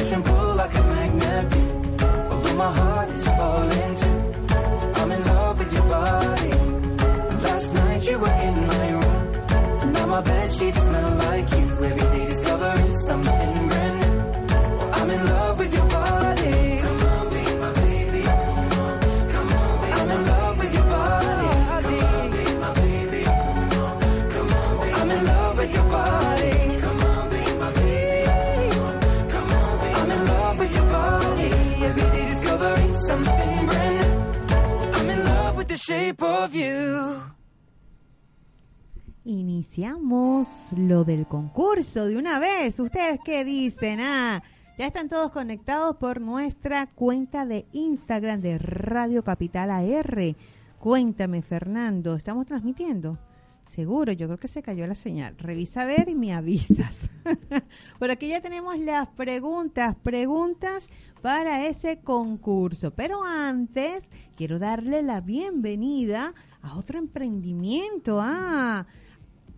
Push and pull like a magnet. Although my heart is falling too. I'm in love with your body. Last night you were in my room. Now my bed sheets smell like you. Every day discovering something brand new. I'm in love shape of you. Iniciamos lo del concurso de una vez. ¿Ustedes qué dicen? Ah, ya están todos conectados por nuestra cuenta de Instagram de Radio Capital AR. Cuéntame, Fernando, ¿estamos transmitiendo? Seguro, yo creo que se cayó la señal. Revisa a ver y me avisas. Por aquí ya tenemos las preguntas, preguntas para ese concurso. Pero antes, quiero darle la bienvenida a otro emprendimiento. Ah,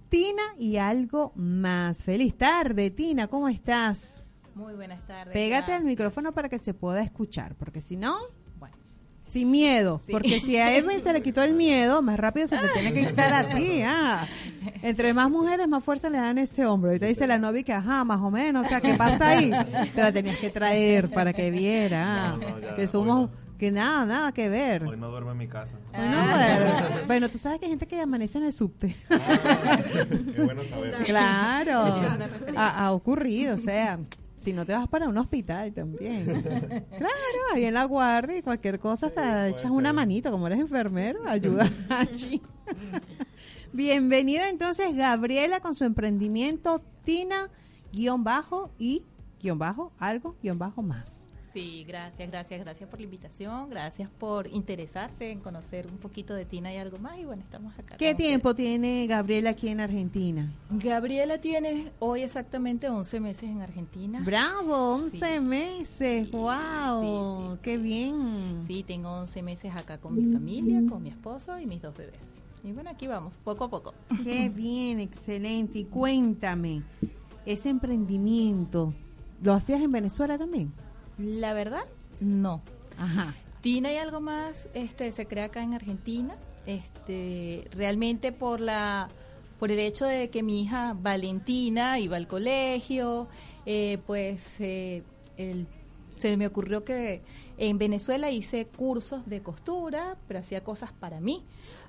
Tina y algo más. Feliz tarde, Tina, ¿cómo estás? Muy buenas tardes. Pégate al micrófono para que se pueda escuchar, porque si no, sin miedo, Sí. porque si a Edwin se le quitó el miedo, más rápido se te tiene que quitar a ti. Ah. Entre más mujeres, más fuerza le dan ese hombro. Y te dice la novia que, ajá, más o menos, o sea, ¿qué pasa ahí? Te la tenías que traer para que viera ah, No, no, ya, que somos, no. que nada, nada que ver. Hoy no duermo en mi casa. Bueno, Ah. bueno, bueno, tú sabes que hay gente que amanece en el subte. Qué bueno saber. Claro, ha, ha ocurrido, o sea, si no te vas para un hospital también. Claro, ahí en la guardia y cualquier cosa hasta echas una manito, como eres enfermero, ayuda allí. Bienvenida entonces Gabriela con su emprendimiento Tina guion bajo y guion bajo algo guion bajo más. Sí, gracias, gracias, gracias por la invitación, gracias por interesarse en conocer un poquito de Tina y algo más. Y bueno, estamos acá. ¿Qué tiempo tiene Gabriela aquí en Argentina? Gabriela tiene hoy exactamente 11 meses en Argentina. Bravo, 11 Sí. meses, Sí, wow, sí, sí, qué bien. Sí, tengo 11 meses acá con mi familia, con mi esposo y mis dos bebés. Y bueno, aquí vamos, poco a poco. Qué bien, excelente. Y cuéntame, ese emprendimiento, ¿lo hacías en Venezuela también? La verdad, no. Ajá. Tina y algo más este se crea acá en Argentina este realmente por la por el hecho de que mi hija Valentina iba al colegio eh, pues eh, el- se me ocurrió que en Venezuela hice cursos de costura pero hacía cosas para mí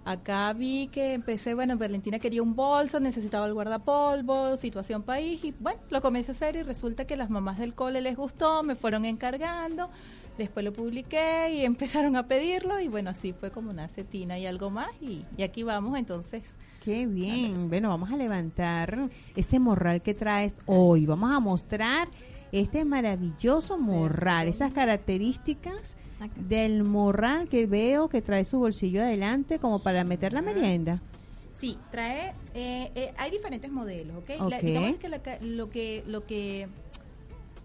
acá vi que empecé bueno Valentina quería un bolso necesitaba el guardapolvo situación país y bueno lo comencé a hacer y resulta que las mamás del cole les gustó me fueron encargando Después lo publiqué y empezaron a pedirlo y bueno, así fue como nace Tina y algo más y, y aquí vamos entonces. Qué bien. Bueno, vamos a levantar ese morral que traes hoy. Vamos a mostrar este maravilloso morral, esas características del morral que veo que trae su bolsillo adelante como para meter la merienda. Sí, trae, eh, eh, hay diferentes modelos, ¿ok? La- Ok. digamos que, la lo que lo que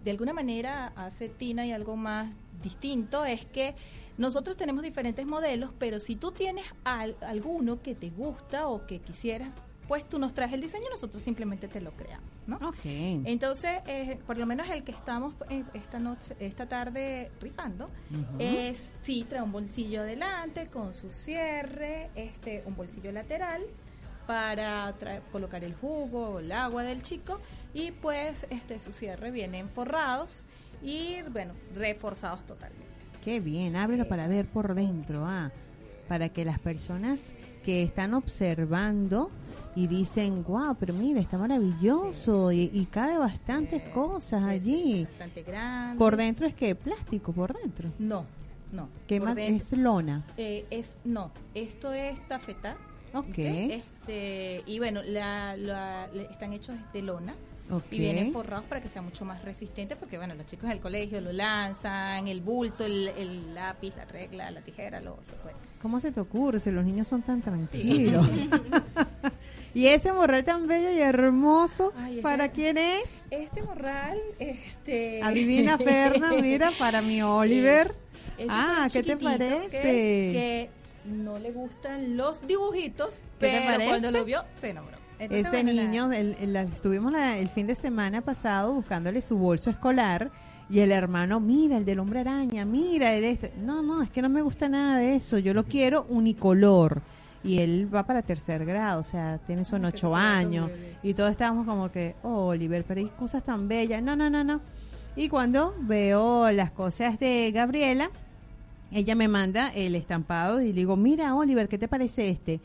de alguna manera hace Tina y algo más distinto es que nosotros tenemos diferentes modelos, pero si tú tienes al- alguno que te gusta o que quisieras, pues tú nos traes el diseño y nosotros simplemente te lo creamos, ¿no? Ok. Entonces, eh, por lo menos el que estamos eh, esta noche, esta tarde rifando, es sí trae un bolsillo adelante con su cierre, este, un bolsillo lateral para traer- colocar el jugo o el agua del chico y pues este su cierre vienen forrados y bueno reforzados totalmente. Qué bien, ábrelo para ver por dentro, ah, para que las personas que están observando y dicen, wow, pero mira, está maravilloso y, y cabe bastantes cosas allí. Bastante grande. Por dentro es que plástico, por dentro. No, no. ¿Qué más? dentro- Es lona. eh, es no, esto es tafeta. Ok. Este, y bueno, la, la- están hechos de lona. Y vienen forrados para que sea mucho más resistente, porque bueno, los chicos del colegio lo lanzan, el bulto, el, el lápiz, la regla, la tijera, lo otro. pues. ¿Cómo se te ocurre si los niños son tan tranquilos? y ese morral tan bello y hermoso, Ay, ese- ¿para quién es? Este morral, este... Adivina, Ferna, mira, para mi Oliver. Es de ah, ¿qué te parece? Que, que no le gustan los dibujitos, ¿Qué te pero cuando lo vio, se enamoró. Entonces, Ese bueno, niño, el- el- la- estuvimos la- el fin de semana pasado buscándole su bolso escolar y el hermano, mira, el del hombre araña, mira, el de este. No, no, es que no me gusta nada de eso, yo lo quiero unicolor. Y él va para tercer grado, o sea, tiene son ocho años. Y todos estábamos como que, oh, Oliver, pero hay cosas tan bellas. No, no, no, no. Y cuando veo las cosas de Gabriela, ella me manda el estampado y le digo, mira, Oliver, ¿qué te parece este?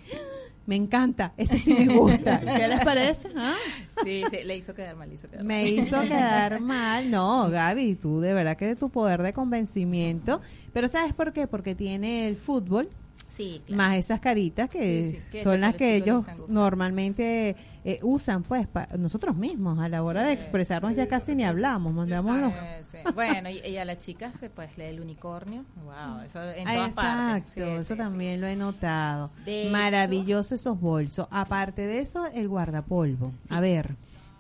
Me encanta, ese sí me gusta. ¿Qué les parece? Ah, Sí, sí, le hizo quedar mal, hizo quedar mal. Me hizo quedar mal. No, Gaby, tú de verdad que de tu poder de convencimiento. Pero ¿sabes por qué? Porque tiene el fútbol, Sí, claro. más esas caritas que Sí, sí, son las que ellos normalmente eh, usan, pues, pa- nosotros mismos a la hora de Sí, expresarnos ya casi ni hablamos, mandamos los... Sí. Bueno, y, y a las chicas se pues lee el unicornio. Wow, eso en Ah, todas Exacto, partes. Eso también lo he notado. De Maravilloso esos bolsos. Aparte de eso, el guardapolvo. A ver,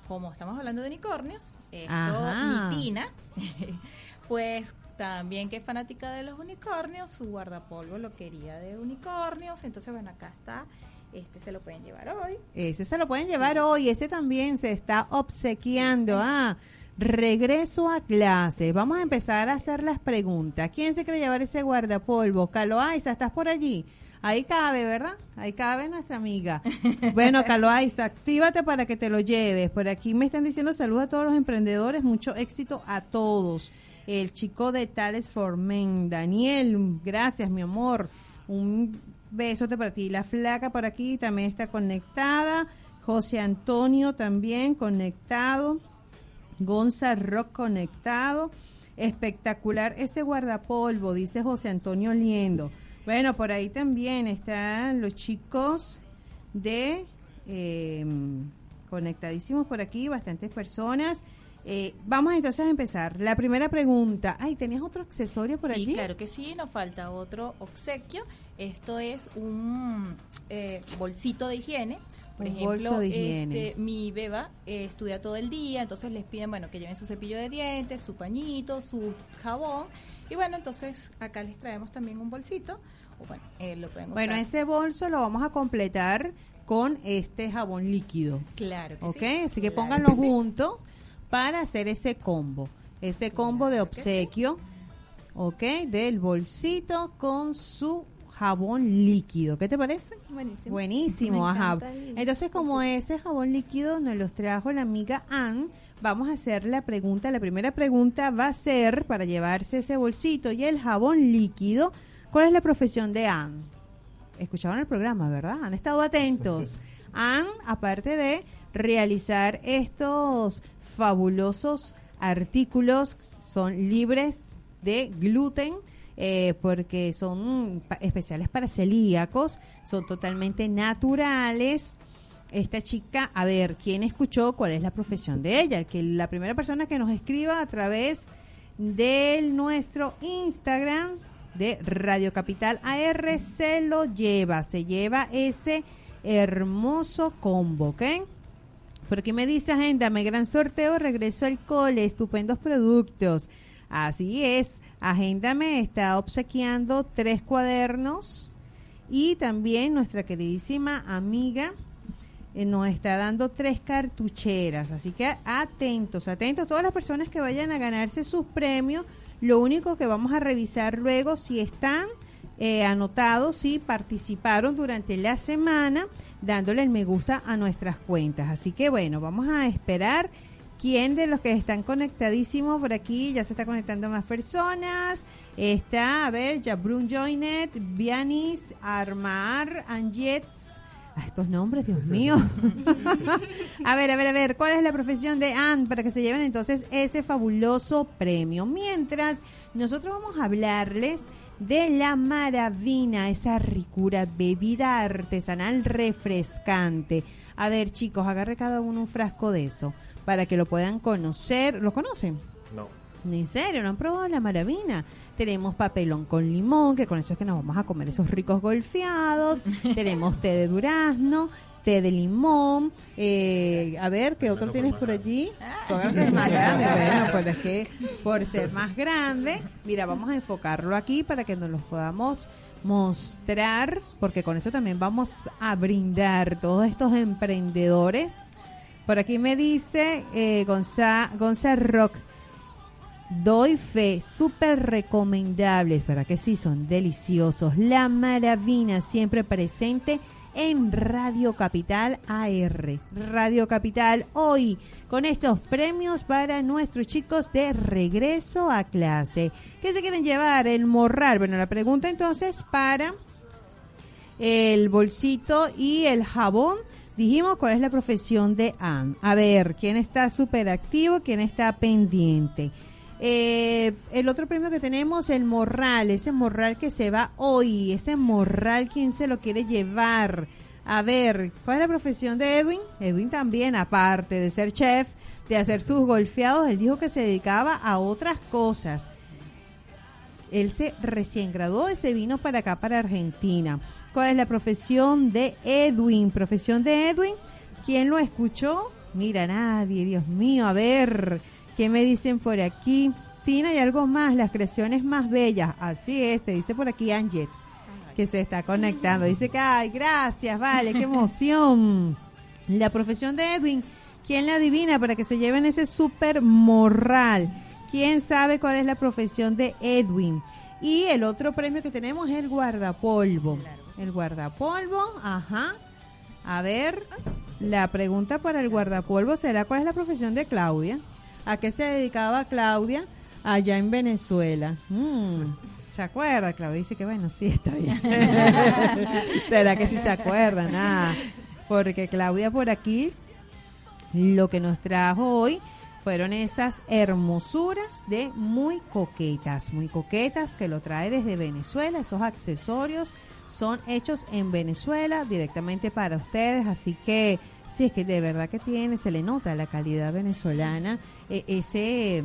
Como estamos hablando de unicornios, esto, mi Tina, pues también que es fanática de los unicornios, su guardapolvo lo quería de unicornios. Entonces, bueno, acá está. Este se lo pueden llevar hoy. ese se lo pueden llevar hoy, ese también se está obsequiando. Ah, regreso a clase. Vamos a empezar a hacer las preguntas. ¿Quién se quiere llevar ese guardapolvo? Caloaiza, ¿estás por allí? Ahí cabe, ¿verdad? Ahí cabe nuestra amiga. Bueno, Caloaiza, actívate para que te lo lleves. Por aquí me están diciendo saludos a todos los emprendedores, mucho éxito a todos. El chico de Tales for Men, Daniel, gracias, mi amor. Un besote para ti. La flaca por aquí también está conectada. José Antonio también conectado. Gonza Rock conectado. Espectacular ese guardapolvo, dice José Antonio Liendo. Bueno, por ahí también están los chicos de eh, conectadísimos por aquí, bastantes personas. Eh, vamos entonces a empezar. La primera pregunta. Ay, ¿tenías otro accesorio por sí, allí? claro que sí, nos falta otro obsequio. Esto es un eh, bolsito de higiene. Por Un ejemplo, bolso de higiene. este, mi beba eh, estudia todo el día, entonces les piden, bueno, que lleven su cepillo de dientes, su pañito, su jabón. Y bueno, entonces acá les traemos también un bolsito. O bueno, eh, lo pueden Bueno, usar. ese bolso lo vamos a completar con este jabón líquido. Claro que ¿Ok? sí. Así que Claro pónganlo que sí. juntos para hacer ese combo. Ese combo de obsequio, ¿ok? Del bolsito con su jabón líquido. ¿Qué te parece? Buenísimo. Buenísimo, ajá. el Entonces, como ese jabón líquido nos los trajo la amiga Ann, vamos a hacer la pregunta. La primera pregunta va a ser, para llevarse ese bolsito y el jabón líquido, ¿cuál es la profesión de Ann? Escucharon el programa, ¿verdad? Han estado atentos. Ann, aparte de realizar estos fabulosos artículos, son libres de gluten, eh, porque son especiales para celíacos, son totalmente naturales. Esta chica, a ver, ¿quién escuchó cuál es la profesión de ella? Que la primera persona que nos escriba a través de nuestro Instagram de Radio Capital AR se lo lleva, se lleva ese hermoso combo, ¿ok? Por aquí me dice Agéndame, gran sorteo, regreso al cole, estupendos productos. Así es, Agéndame está obsequiando tres cuadernos y también nuestra queridísima amiga eh, nos está dando tres cartucheras. Así que atentos, atentos, todas las personas que vayan a ganarse sus premios. Lo único que vamos a revisar luego si están eh, anotados, si participaron durante la semana, dándole el me gusta a nuestras cuentas. Así que bueno, vamos a esperar quién de los que están conectadísimos por aquí, ya se está conectando más personas. Está, a ver, Jabrun Joinet, Vianis, Armar, Anjets. Ah, estos nombres, Dios mío. a ver, a ver, a ver, ¿cuál es la profesión de Anne para que se lleven entonces ese fabuloso premio? Mientras nosotros vamos a hablarles de la maravina, esa ricura, bebida artesanal refrescante. A ver, chicos, agarre cada uno un frasco de eso para que lo puedan conocer. ¿Lo conocen? No. En serio, no han probado la maravina. Tenemos papelón con limón, que con eso es que nos vamos a comer esos ricos golfeados. Tenemos té de durazno, té de limón. eh, a ver, ¿qué otro tienes por allí? Póngase el más grande. Bueno, pues es que por ser más grande, mira, vamos a enfocarlo aquí para que nos los podamos mostrar, porque con eso también vamos a brindar todos estos emprendedores. Por aquí me dice eh, Gonza, Gonza Rock. Doy fe, súper recomendables, ¿verdad que sí? Son deliciosos. La maravina siempre presente en Radio Capital AR. Radio Capital hoy con estos premios para nuestros chicos de regreso a clase. ¿Qué se quieren llevar? El morral. Bueno, la pregunta entonces para el bolsito y el jabón. Dijimos cuál es la profesión de Anne. A ver, ¿quién está súper activo? ¿Quién está pendiente? Eh, el otro premio que tenemos, el morral, ese morral que se va hoy, ese morral, ¿quién se lo quiere llevar? A ver, ¿cuál es la profesión de Edwin? Edwin también, aparte de ser chef, de hacer sus golfeados, él dijo que se dedicaba a otras cosas. Él se recién graduó y se vino para acá, para Argentina. ¿Cuál es la profesión de Edwin? Profesión de Edwin. ¿Quién lo escuchó? Mira, nadie, Dios mío. A ver, ¿qué me dicen por aquí? Tina y algo más, las creaciones más bellas. Así es, te dice por aquí Anjet, que se está conectando. Dice que, ay, gracias, vale, qué emoción. La profesión de Edwin, ¿quién la adivina para que se lleven ese super morral? ¿Quién sabe cuál es la profesión de Edwin? Y el otro premio que tenemos es el guardapolvo. El guardapolvo, ajá. A ver, la pregunta para el guardapolvo será cuál es la profesión de Claudia. ¿A qué se dedicaba Claudia allá en Venezuela? Mm, ¿Se acuerda? Claudia dice que bueno, sí, está bien. ¿Será que sí se acuerda? Nada. Porque Claudia por aquí lo que nos trajo hoy fueron esas hermosuras de muy coquetas, muy coquetas que lo trae desde Venezuela. Esos accesorios son hechos en Venezuela directamente para ustedes, así que sí es que de verdad que tiene, se le nota la calidad venezolana, eh, ese eh,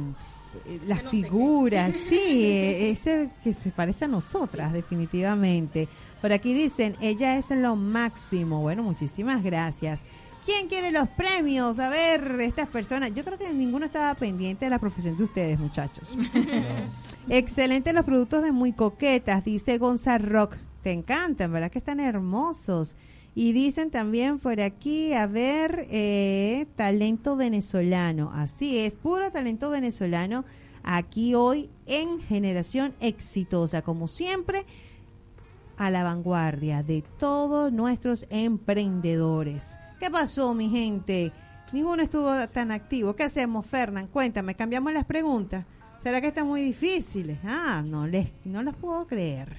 las no figuras, sí, ese que se parece a nosotras definitivamente. Por aquí dicen, ella es lo máximo. Bueno, muchísimas gracias. ¿Quién quiere los premios? A ver, estas personas. Yo creo que ninguno estaba pendiente de la profesión de ustedes, muchachos. Excelente los productos de Muy Coquetas, dice Gonzalo Rock. Te encantan, ¿verdad? Que están hermosos. Y dicen también por aquí, a ver, eh, talento venezolano. Así es, puro talento venezolano. Aquí hoy en Generación Exitosa, como siempre, a la vanguardia de todos nuestros emprendedores. ¿Qué pasó, mi gente? Ninguno estuvo tan activo. ¿Qué hacemos, Fernán? Cuéntame, cambiamos las preguntas. ¿Será que están muy difíciles? Ah, no les, no los puedo creer.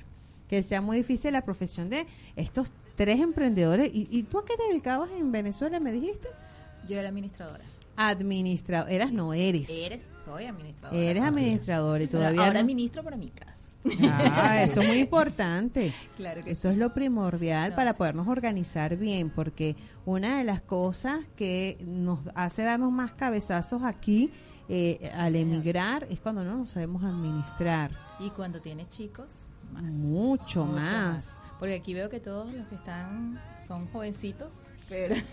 Que sea muy difícil la profesión de estos tres emprendedores. ¿Y, y tú a qué te dedicabas en Venezuela, me dijiste? Yo era administradora. Administrador. Eras, no eres. Eres, soy administradora. Eres administrador y Pero todavía Ahora no- administro para mi casa. Ah, eso es muy importante. Claro que Eso es lo primordial No, para sí, podernos organizar bien, porque una de las cosas que nos hace darnos más cabezazos aquí eh, al emigrar es cuando no nos sabemos administrar. Y cuando tienes chicos, más. Mucho, Mucho más. Porque aquí veo que todos los que están son jovencitos, pero,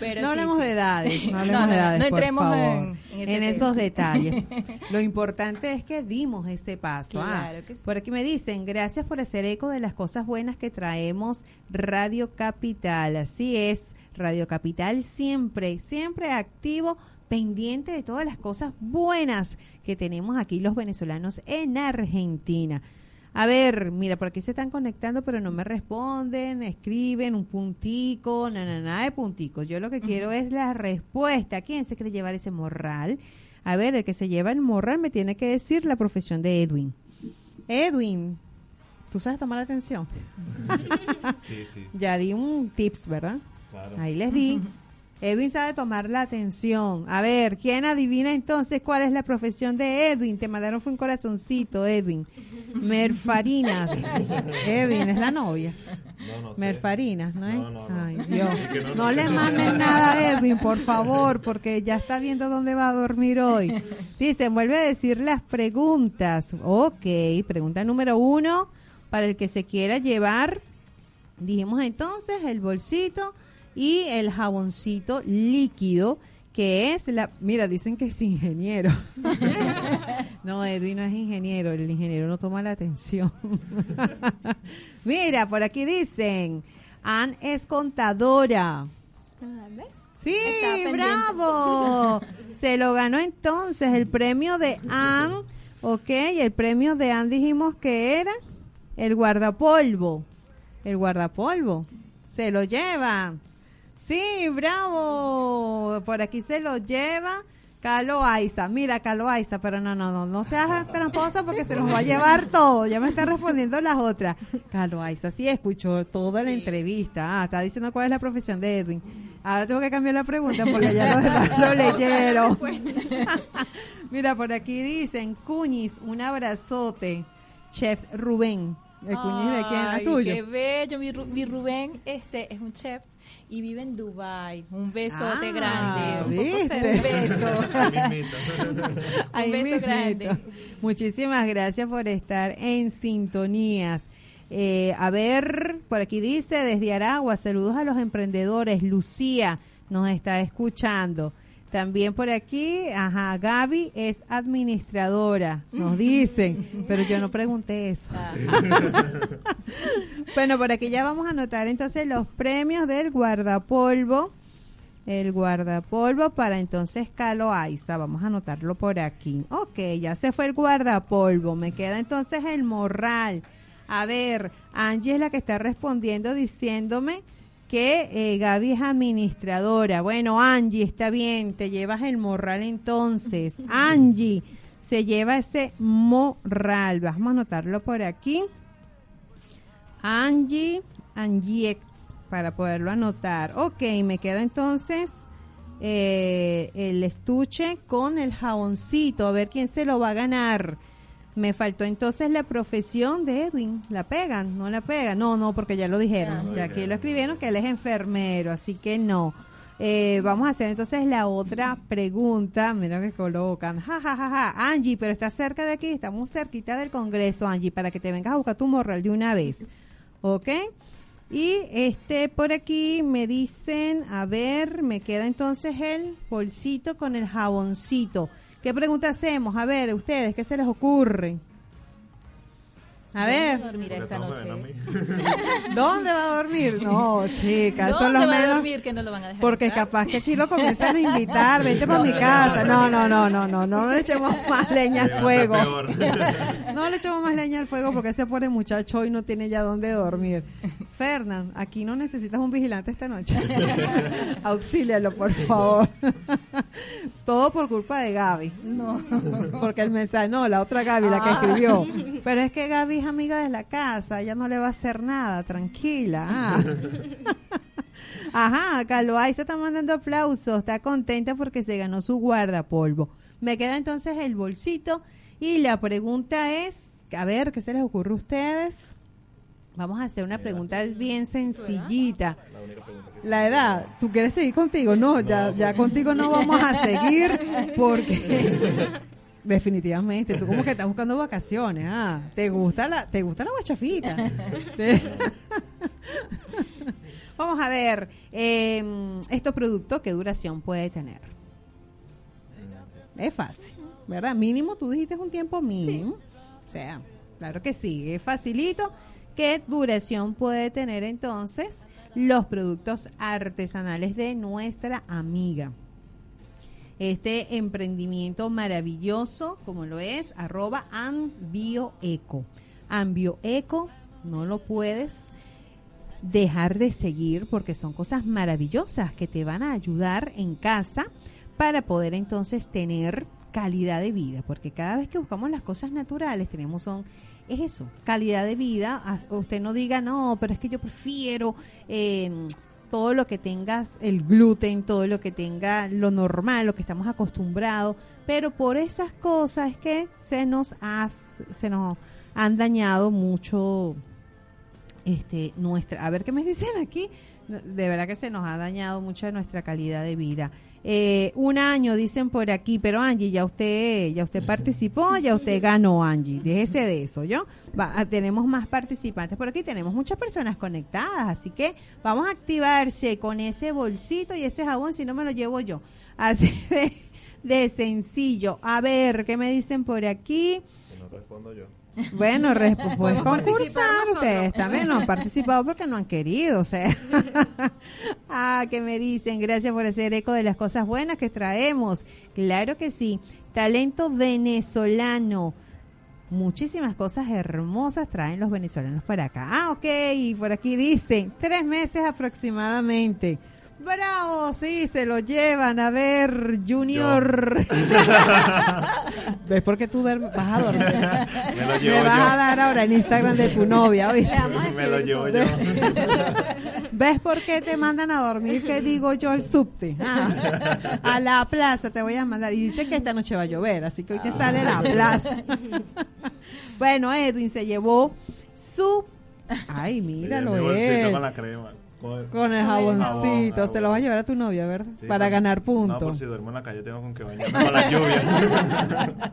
Pero no hablemos sí. de edades, no hablemos no, de edades, no por entremos favor, en- esos detalles. Lo importante es que dimos ese paso. ah. Claro que sí. Por aquí me dicen, gracias por hacer eco de las cosas buenas que traemos Radio Capital. Así es, Radio Capital siempre, siempre activo, pendiente de todas las cosas buenas que tenemos aquí los venezolanos en Argentina. A ver, mira, por aquí se están conectando, pero no me responden, escriben un puntico, nada de punticos. Yo lo que quiero es la respuesta. ¿Quién se quiere llevar ese morral? A ver, el que se lleva el morral me tiene que decir la profesión de Edwin. Edwin, ¿tú sabes tomar atención? Sí, sí, Ya di un tips, ¿verdad? claro. Ahí les di. Edwin sabe tomar la atención. A ver, ¿quién adivina entonces cuál es la profesión de Edwin? Te mandaron fue un corazoncito, Edwin. Merfarinas. Edwin es la novia. No, no sé. Merfarinas, ¿no es? No, no, no. Ay, Dios. Es que no, le manden nada a Edwin, por favor, porque ya está viendo dónde va a dormir hoy. Dice, vuelve a decir las preguntas. Ok, pregunta número uno, para el que se quiera llevar, dijimos entonces, el bolsito y el jaboncito líquido, que es la... Mira, dicen que es ingeniero. no, Edwin no es ingeniero, el ingeniero no toma la atención. Mira, por aquí dicen, Ann es contadora. Ah, ¿Ves? Sí, bravo. Se lo ganó entonces el premio de Ann. Ok, el premio de Ann dijimos que era el guardapolvo. El guardapolvo. Se lo lleva. Sí, bravo. Por aquí se lo lleva Calo Aiza. Mira, Calo Aiza, pero no, no, no, no seas tramposa porque se los va a llevar todo. Ya me están respondiendo las otras. Calo Aiza, sí escuchó toda la entrevista. Ah, está diciendo cuál es la profesión de Edwin. Ahora tengo que cambiar la pregunta porque ya los demás lo leyeron. Mira, por aquí dicen, Cuñis, un abrazote. Chef Rubén. ¿El Cuñis de quién? ¿Es Ay, tuyo? Qué bello, mi, Ru- mi Rubén este, es un chef y vive en Dubai. Un besote Ah, grande. ¿viste? Un beso. Ahí beso mismito. grande. Muchísimas gracias por estar en sintonías. Eh, a ver, por aquí dice desde Aragua, saludos a los emprendedores. Lucía nos está escuchando. También por aquí, ajá, Gaby es administradora, nos dicen, pero yo no pregunté eso. Ah. Bueno, por aquí ya vamos a anotar entonces los premios del guardapolvo. El guardapolvo para entonces Calo Aiza. Vamos a anotarlo por aquí. Ok, ya se fue el guardapolvo. Me queda entonces el morral. A ver, Angie es la que está respondiendo diciéndome que eh, Gaby es administradora. Bueno, Angie, está bien, te llevas el morral entonces. Angie se lleva ese morral. Vamos a anotarlo por aquí. Angie, Angiex, para poderlo anotar. Ok, me queda entonces eh, el estuche con el jaboncito. A ver quién se lo va a ganar. Me faltó entonces la profesión de Edwin. ¿La pegan? ¿No la pegan? No, no, porque ya lo dijeron. Ya. Ya aquí lo escribieron que él es enfermero, así que no. Eh, vamos a hacer entonces la otra pregunta. Mira que colocan. Ja, ja, ja, ja. Angie, pero está cerca de aquí. Estamos cerquita del Congreso, Angie, para que te vengas a buscar tu morral de una vez. ¿Ok? Y este por aquí me dicen, a ver, me queda entonces el bolsito con el jaboncito. ¿Qué pregunta hacemos? A ver, ustedes, ¿qué se les ocurre? A ver, dormir esta noche. ¿dónde va a dormir? No, chicas, eso es ¿Dónde lo va a dormir que no lo van a dejar Porque entrar? capaz que aquí lo comienzan a invitar, vente para mi casa. No, no, no, no, no, no le echemos más leña al fuego. No le echemos más leña al fuego porque ese pobre muchacho hoy no tiene ya dónde dormir. Fernán, aquí no necesitas un vigilante esta noche. Auxílialo, por favor. Todo por culpa de Gaby. No. Porque el mensaje, no, la otra Gaby, la que Ah. escribió. Pero es que Gaby es amiga de la casa, ella no le va a hacer nada, tranquila. Ah. Ajá, Caloay se está mandando aplausos, está contenta porque se ganó su guardapolvo. Me queda entonces el bolsito y la pregunta es, a ver, ¿qué se les ocurre a ustedes? Vamos a hacer una pregunta bien sencillita. La edad, ¿tú quieres seguir contigo? No, ya, ya contigo no vamos a seguir porque definitivamente tú como que estás buscando vacaciones, ah, te gusta la, te gusta la guachafita. Vamos a ver, eh, estos productos, ¿qué duración puede tener? Es fácil, ¿verdad? Mínimo, tú dijiste un tiempo mínimo. O sea, claro que sí, es facilito. ¿Qué duración puede tener entonces los productos artesanales de nuestra amiga? Este emprendimiento maravilloso, como lo es, arroba Ambioeco. Ambioeco, no lo puedes dejar de seguir porque son cosas maravillosas que te van a ayudar en casa para poder entonces tener calidad de vida, porque cada vez que buscamos las cosas naturales tenemos son es eso, calidad de vida. A- Usted no diga, no, pero es que yo prefiero eh, todo lo que tenga el gluten, todo lo que tenga lo normal, lo que estamos acostumbrados, pero por esas cosas que se nos, ha, se nos han dañado mucho este nuestra a ver qué me dicen aquí de verdad que se nos ha dañado mucho nuestra calidad de vida Eh, un año dicen por aquí pero Angie ya usted ya usted participó ya usted ganó Angie. Déjese de eso yo Va, ah, tenemos más participantes. Por aquí tenemos muchas personas conectadas así que vamos a activarse con ese bolsito y ese jabón si no me lo llevo yo. Así de, sencillo. A ver qué me dicen por aquí no respondo yo. Bueno, resp- pues concursar ustedes también no han participado porque no han querido, o sea. ah, que me dicen, gracias por hacer eco de las cosas buenas que traemos. Claro que sí. Talento venezolano. Muchísimas cosas hermosas traen los venezolanos para acá. Ah, ok, y por aquí dicen, tres meses aproximadamente. Bravo, sí, se lo llevan. A ver, Junior. ¿Ves por qué tú duermes? vas a dormir? Me lo Me llevo vas a dar ahora el Instagram de tu novia, ¿oíste? Me lo llevo yo. ¿Ves por qué te mandan a dormir? Que digo yo el subte. Ah, a la plaza te voy a mandar. Y dice que esta noche va a llover, así que hoy te sale la plaza. bueno, Edwin se llevó su. Ay, míralo, él. con la crema. Con, Con el jaboncito. jabón. Se lo va a llevar a tu novia, ¿verdad? Sí, Para ganar No, puntos. por si duermo en la calle tengo con que bañarme con la lluvia.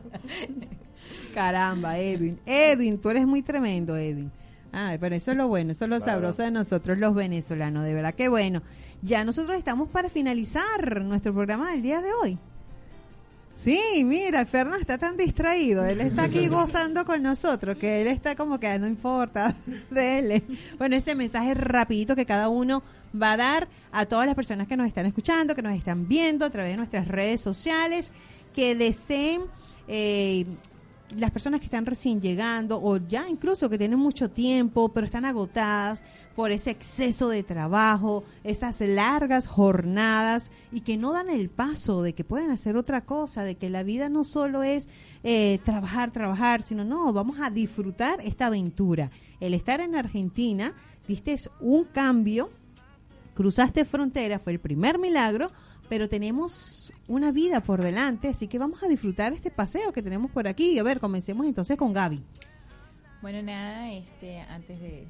Caramba, Edwin. Edwin, tú eres muy tremendo, Edwin. Ah, pero eso es lo bueno, eso es lo Claro. sabroso de nosotros los venezolanos, de verdad que bueno. Ya nosotros estamos para finalizar nuestro programa del día de hoy. Sí, mira, Fernando está tan distraído, él está aquí gozando con nosotros, que él está como que "Ah, no importa de. Bueno, ese mensaje rapidito que cada uno va a dar a todas las personas que nos están escuchando, que nos están viendo a través de nuestras redes sociales, que deseen eh, las personas que están recién llegando o ya incluso que tienen mucho tiempo pero están agotadas por ese exceso de trabajo, esas largas jornadas y que no dan el paso de que pueden hacer otra cosa, de que la vida no solo es eh, trabajar, trabajar, sino no, vamos a disfrutar esta aventura. El estar en Argentina, diste un cambio, cruzaste frontera, fue el primer milagro, pero tenemos una vida por delante, así que vamos a disfrutar este paseo que tenemos por aquí. A ver, comencemos entonces con Gaby. Bueno, nada, este, antes de,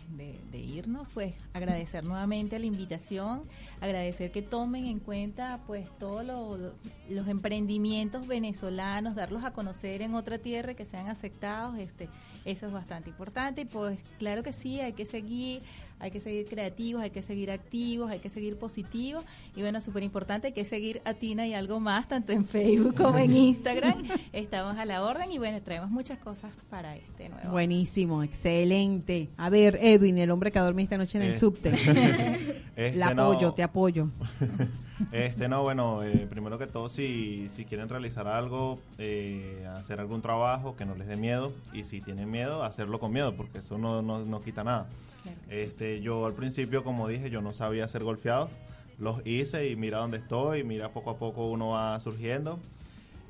irnos, pues agradecer nuevamente la invitación, agradecer que tomen en cuenta pues todos lo- lo- los emprendimientos venezolanos, darlos a conocer en otra tierra, que sean aceptados, este, eso es bastante importante y pues claro que sí, hay que seguir, hay que seguir creativos, hay que seguir activos, hay que seguir positivos y bueno, súper importante, hay que seguir a Tina y algo más, tanto en Facebook como en Instagram, estamos a la orden y bueno, traemos muchas cosas para este nuevo. Buenísimo, excelente. A ver, Edwin, el hombre que dormí esta noche en el Eh. subte. Este, La no. apoyo, te apoyo. Este, no, bueno, eh, primero que todo, si, si quieren realizar algo, eh, hacer algún trabajo, que no les dé miedo. Y si tienen miedo, hacerlo con miedo, porque eso no, no, no quita nada. Claro Este, yo al principio, como dije, yo no sabía hacer golfeados. Los hice y mira dónde estoy, mira poco a poco uno va surgiendo.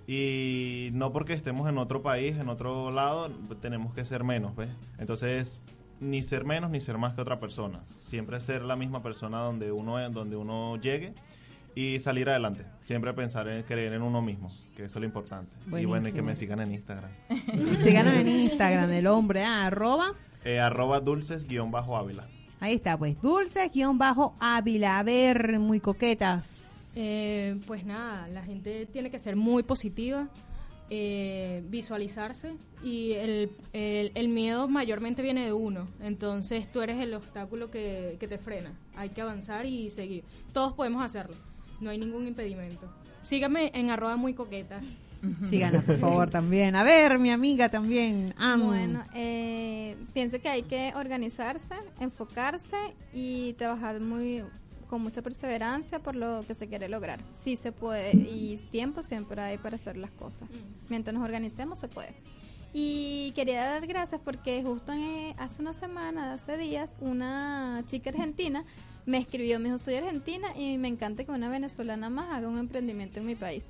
Y no porque estemos en otro país, en otro lado, tenemos que ser menos, ¿ves? Entonces, ni ser menos ni ser más que otra persona. Siempre ser la misma persona donde uno, donde uno llegue y salir adelante. Siempre pensar en creer en uno mismo, que eso es lo importante. Y bueno, y que me sigan en Instagram. Síganos en Instagram, el hombre, ah, arroba. Eh, arroba dulces guion bajo Ávila. Ahí está, pues, dulces guion bajo Ávila. A ver, muy coquetas. Eh, pues nada, la gente tiene que ser muy positiva eh, visualizarse y el, el, el miedo mayormente viene de uno. Entonces tú eres el obstáculo que, que te frena. Hay que avanzar y seguir. Todos podemos hacerlo. No hay ningún impedimento. Sígame en arroba muy coquetas. Síganos, por favor, también. A ver, mi amiga también. Am. Bueno, eh, pienso que hay que organizarse, enfocarse y trabajar muy con mucha perseverancia por lo que se quiere lograr. Sí se puede y tiempo siempre hay para hacer las cosas. Mientras nos organicemos se puede. Y quería dar gracias porque justo en- hace una semana, hace días, una chica argentina me escribió, me dijo, soy argentina y me encanta que una venezolana más haga un emprendimiento en mi país.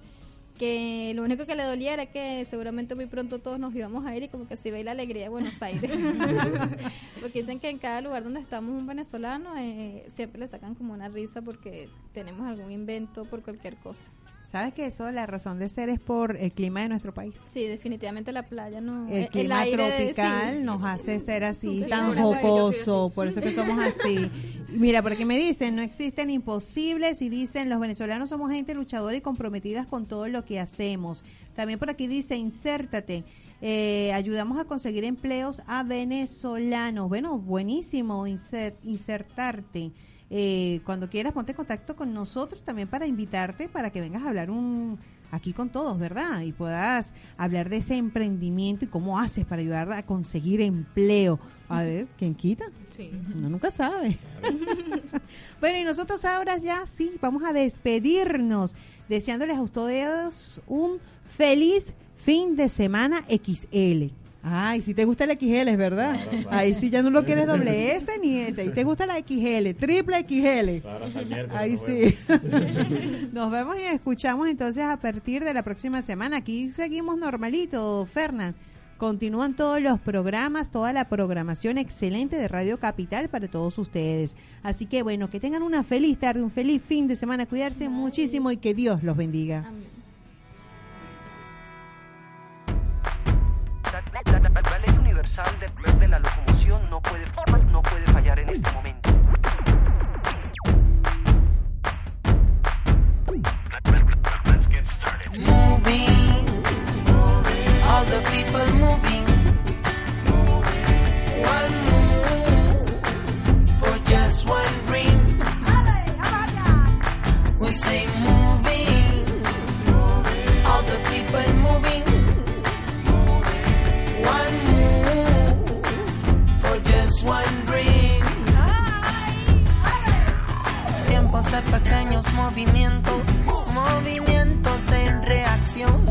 Que lo único que le dolía era que seguramente muy pronto todos nos íbamos a ir y como que se ve la alegría de Buenos Aires. porque dicen que en cada lugar donde estamos un venezolano eh, siempre le sacan como una risa porque tenemos algún invento por cualquier cosa. ¿Sabes que eso, la razón de ser es por el clima de nuestro país? Sí, definitivamente la playa no... El clima aire de- tropical sí. nos hace ser así, Sí, tan jocoso, por eso que somos así. Mira, porque me dicen, no existen imposibles y dicen, los venezolanos somos gente luchadora y comprometidas con todo lo que hacemos. También por aquí dice, insértate. Eh, ayudamos a conseguir empleos a venezolanos. Bueno, buenísimo inser- insertarte. Eh, cuando quieras, ponte en contacto con nosotros también para invitarte para que vengas a hablar un aquí con todos, ¿verdad? Y puedas hablar de ese emprendimiento y cómo haces para ayudar a conseguir empleo. A ver, ¿quién quita? Sí. Uno nunca sabe. bueno, y nosotros ahora ya sí, vamos a despedirnos, deseándoles a ustedes un feliz fin de semana XL. Ay, si te gusta el XL, es verdad. Claro, claro. Ahí sí ya no lo quieres doble S ni S. Ahí te gusta la XL, triple XL. Claro, Ahí nos sí. Nos vemos y escuchamos entonces a partir de la próxima semana. Aquí seguimos normalito, Fernán. Continúan todos los programas, toda la programación excelente de Radio Capital para todos ustedes. Así que bueno, que tengan una feliz tarde, un feliz fin de semana, cuidarse muchísimo y que Dios los bendiga. Amén. La, ley universal de, de la locomoción no puede, no puede fallar en este momento. de pequeños movimientos, movimientos en reacción.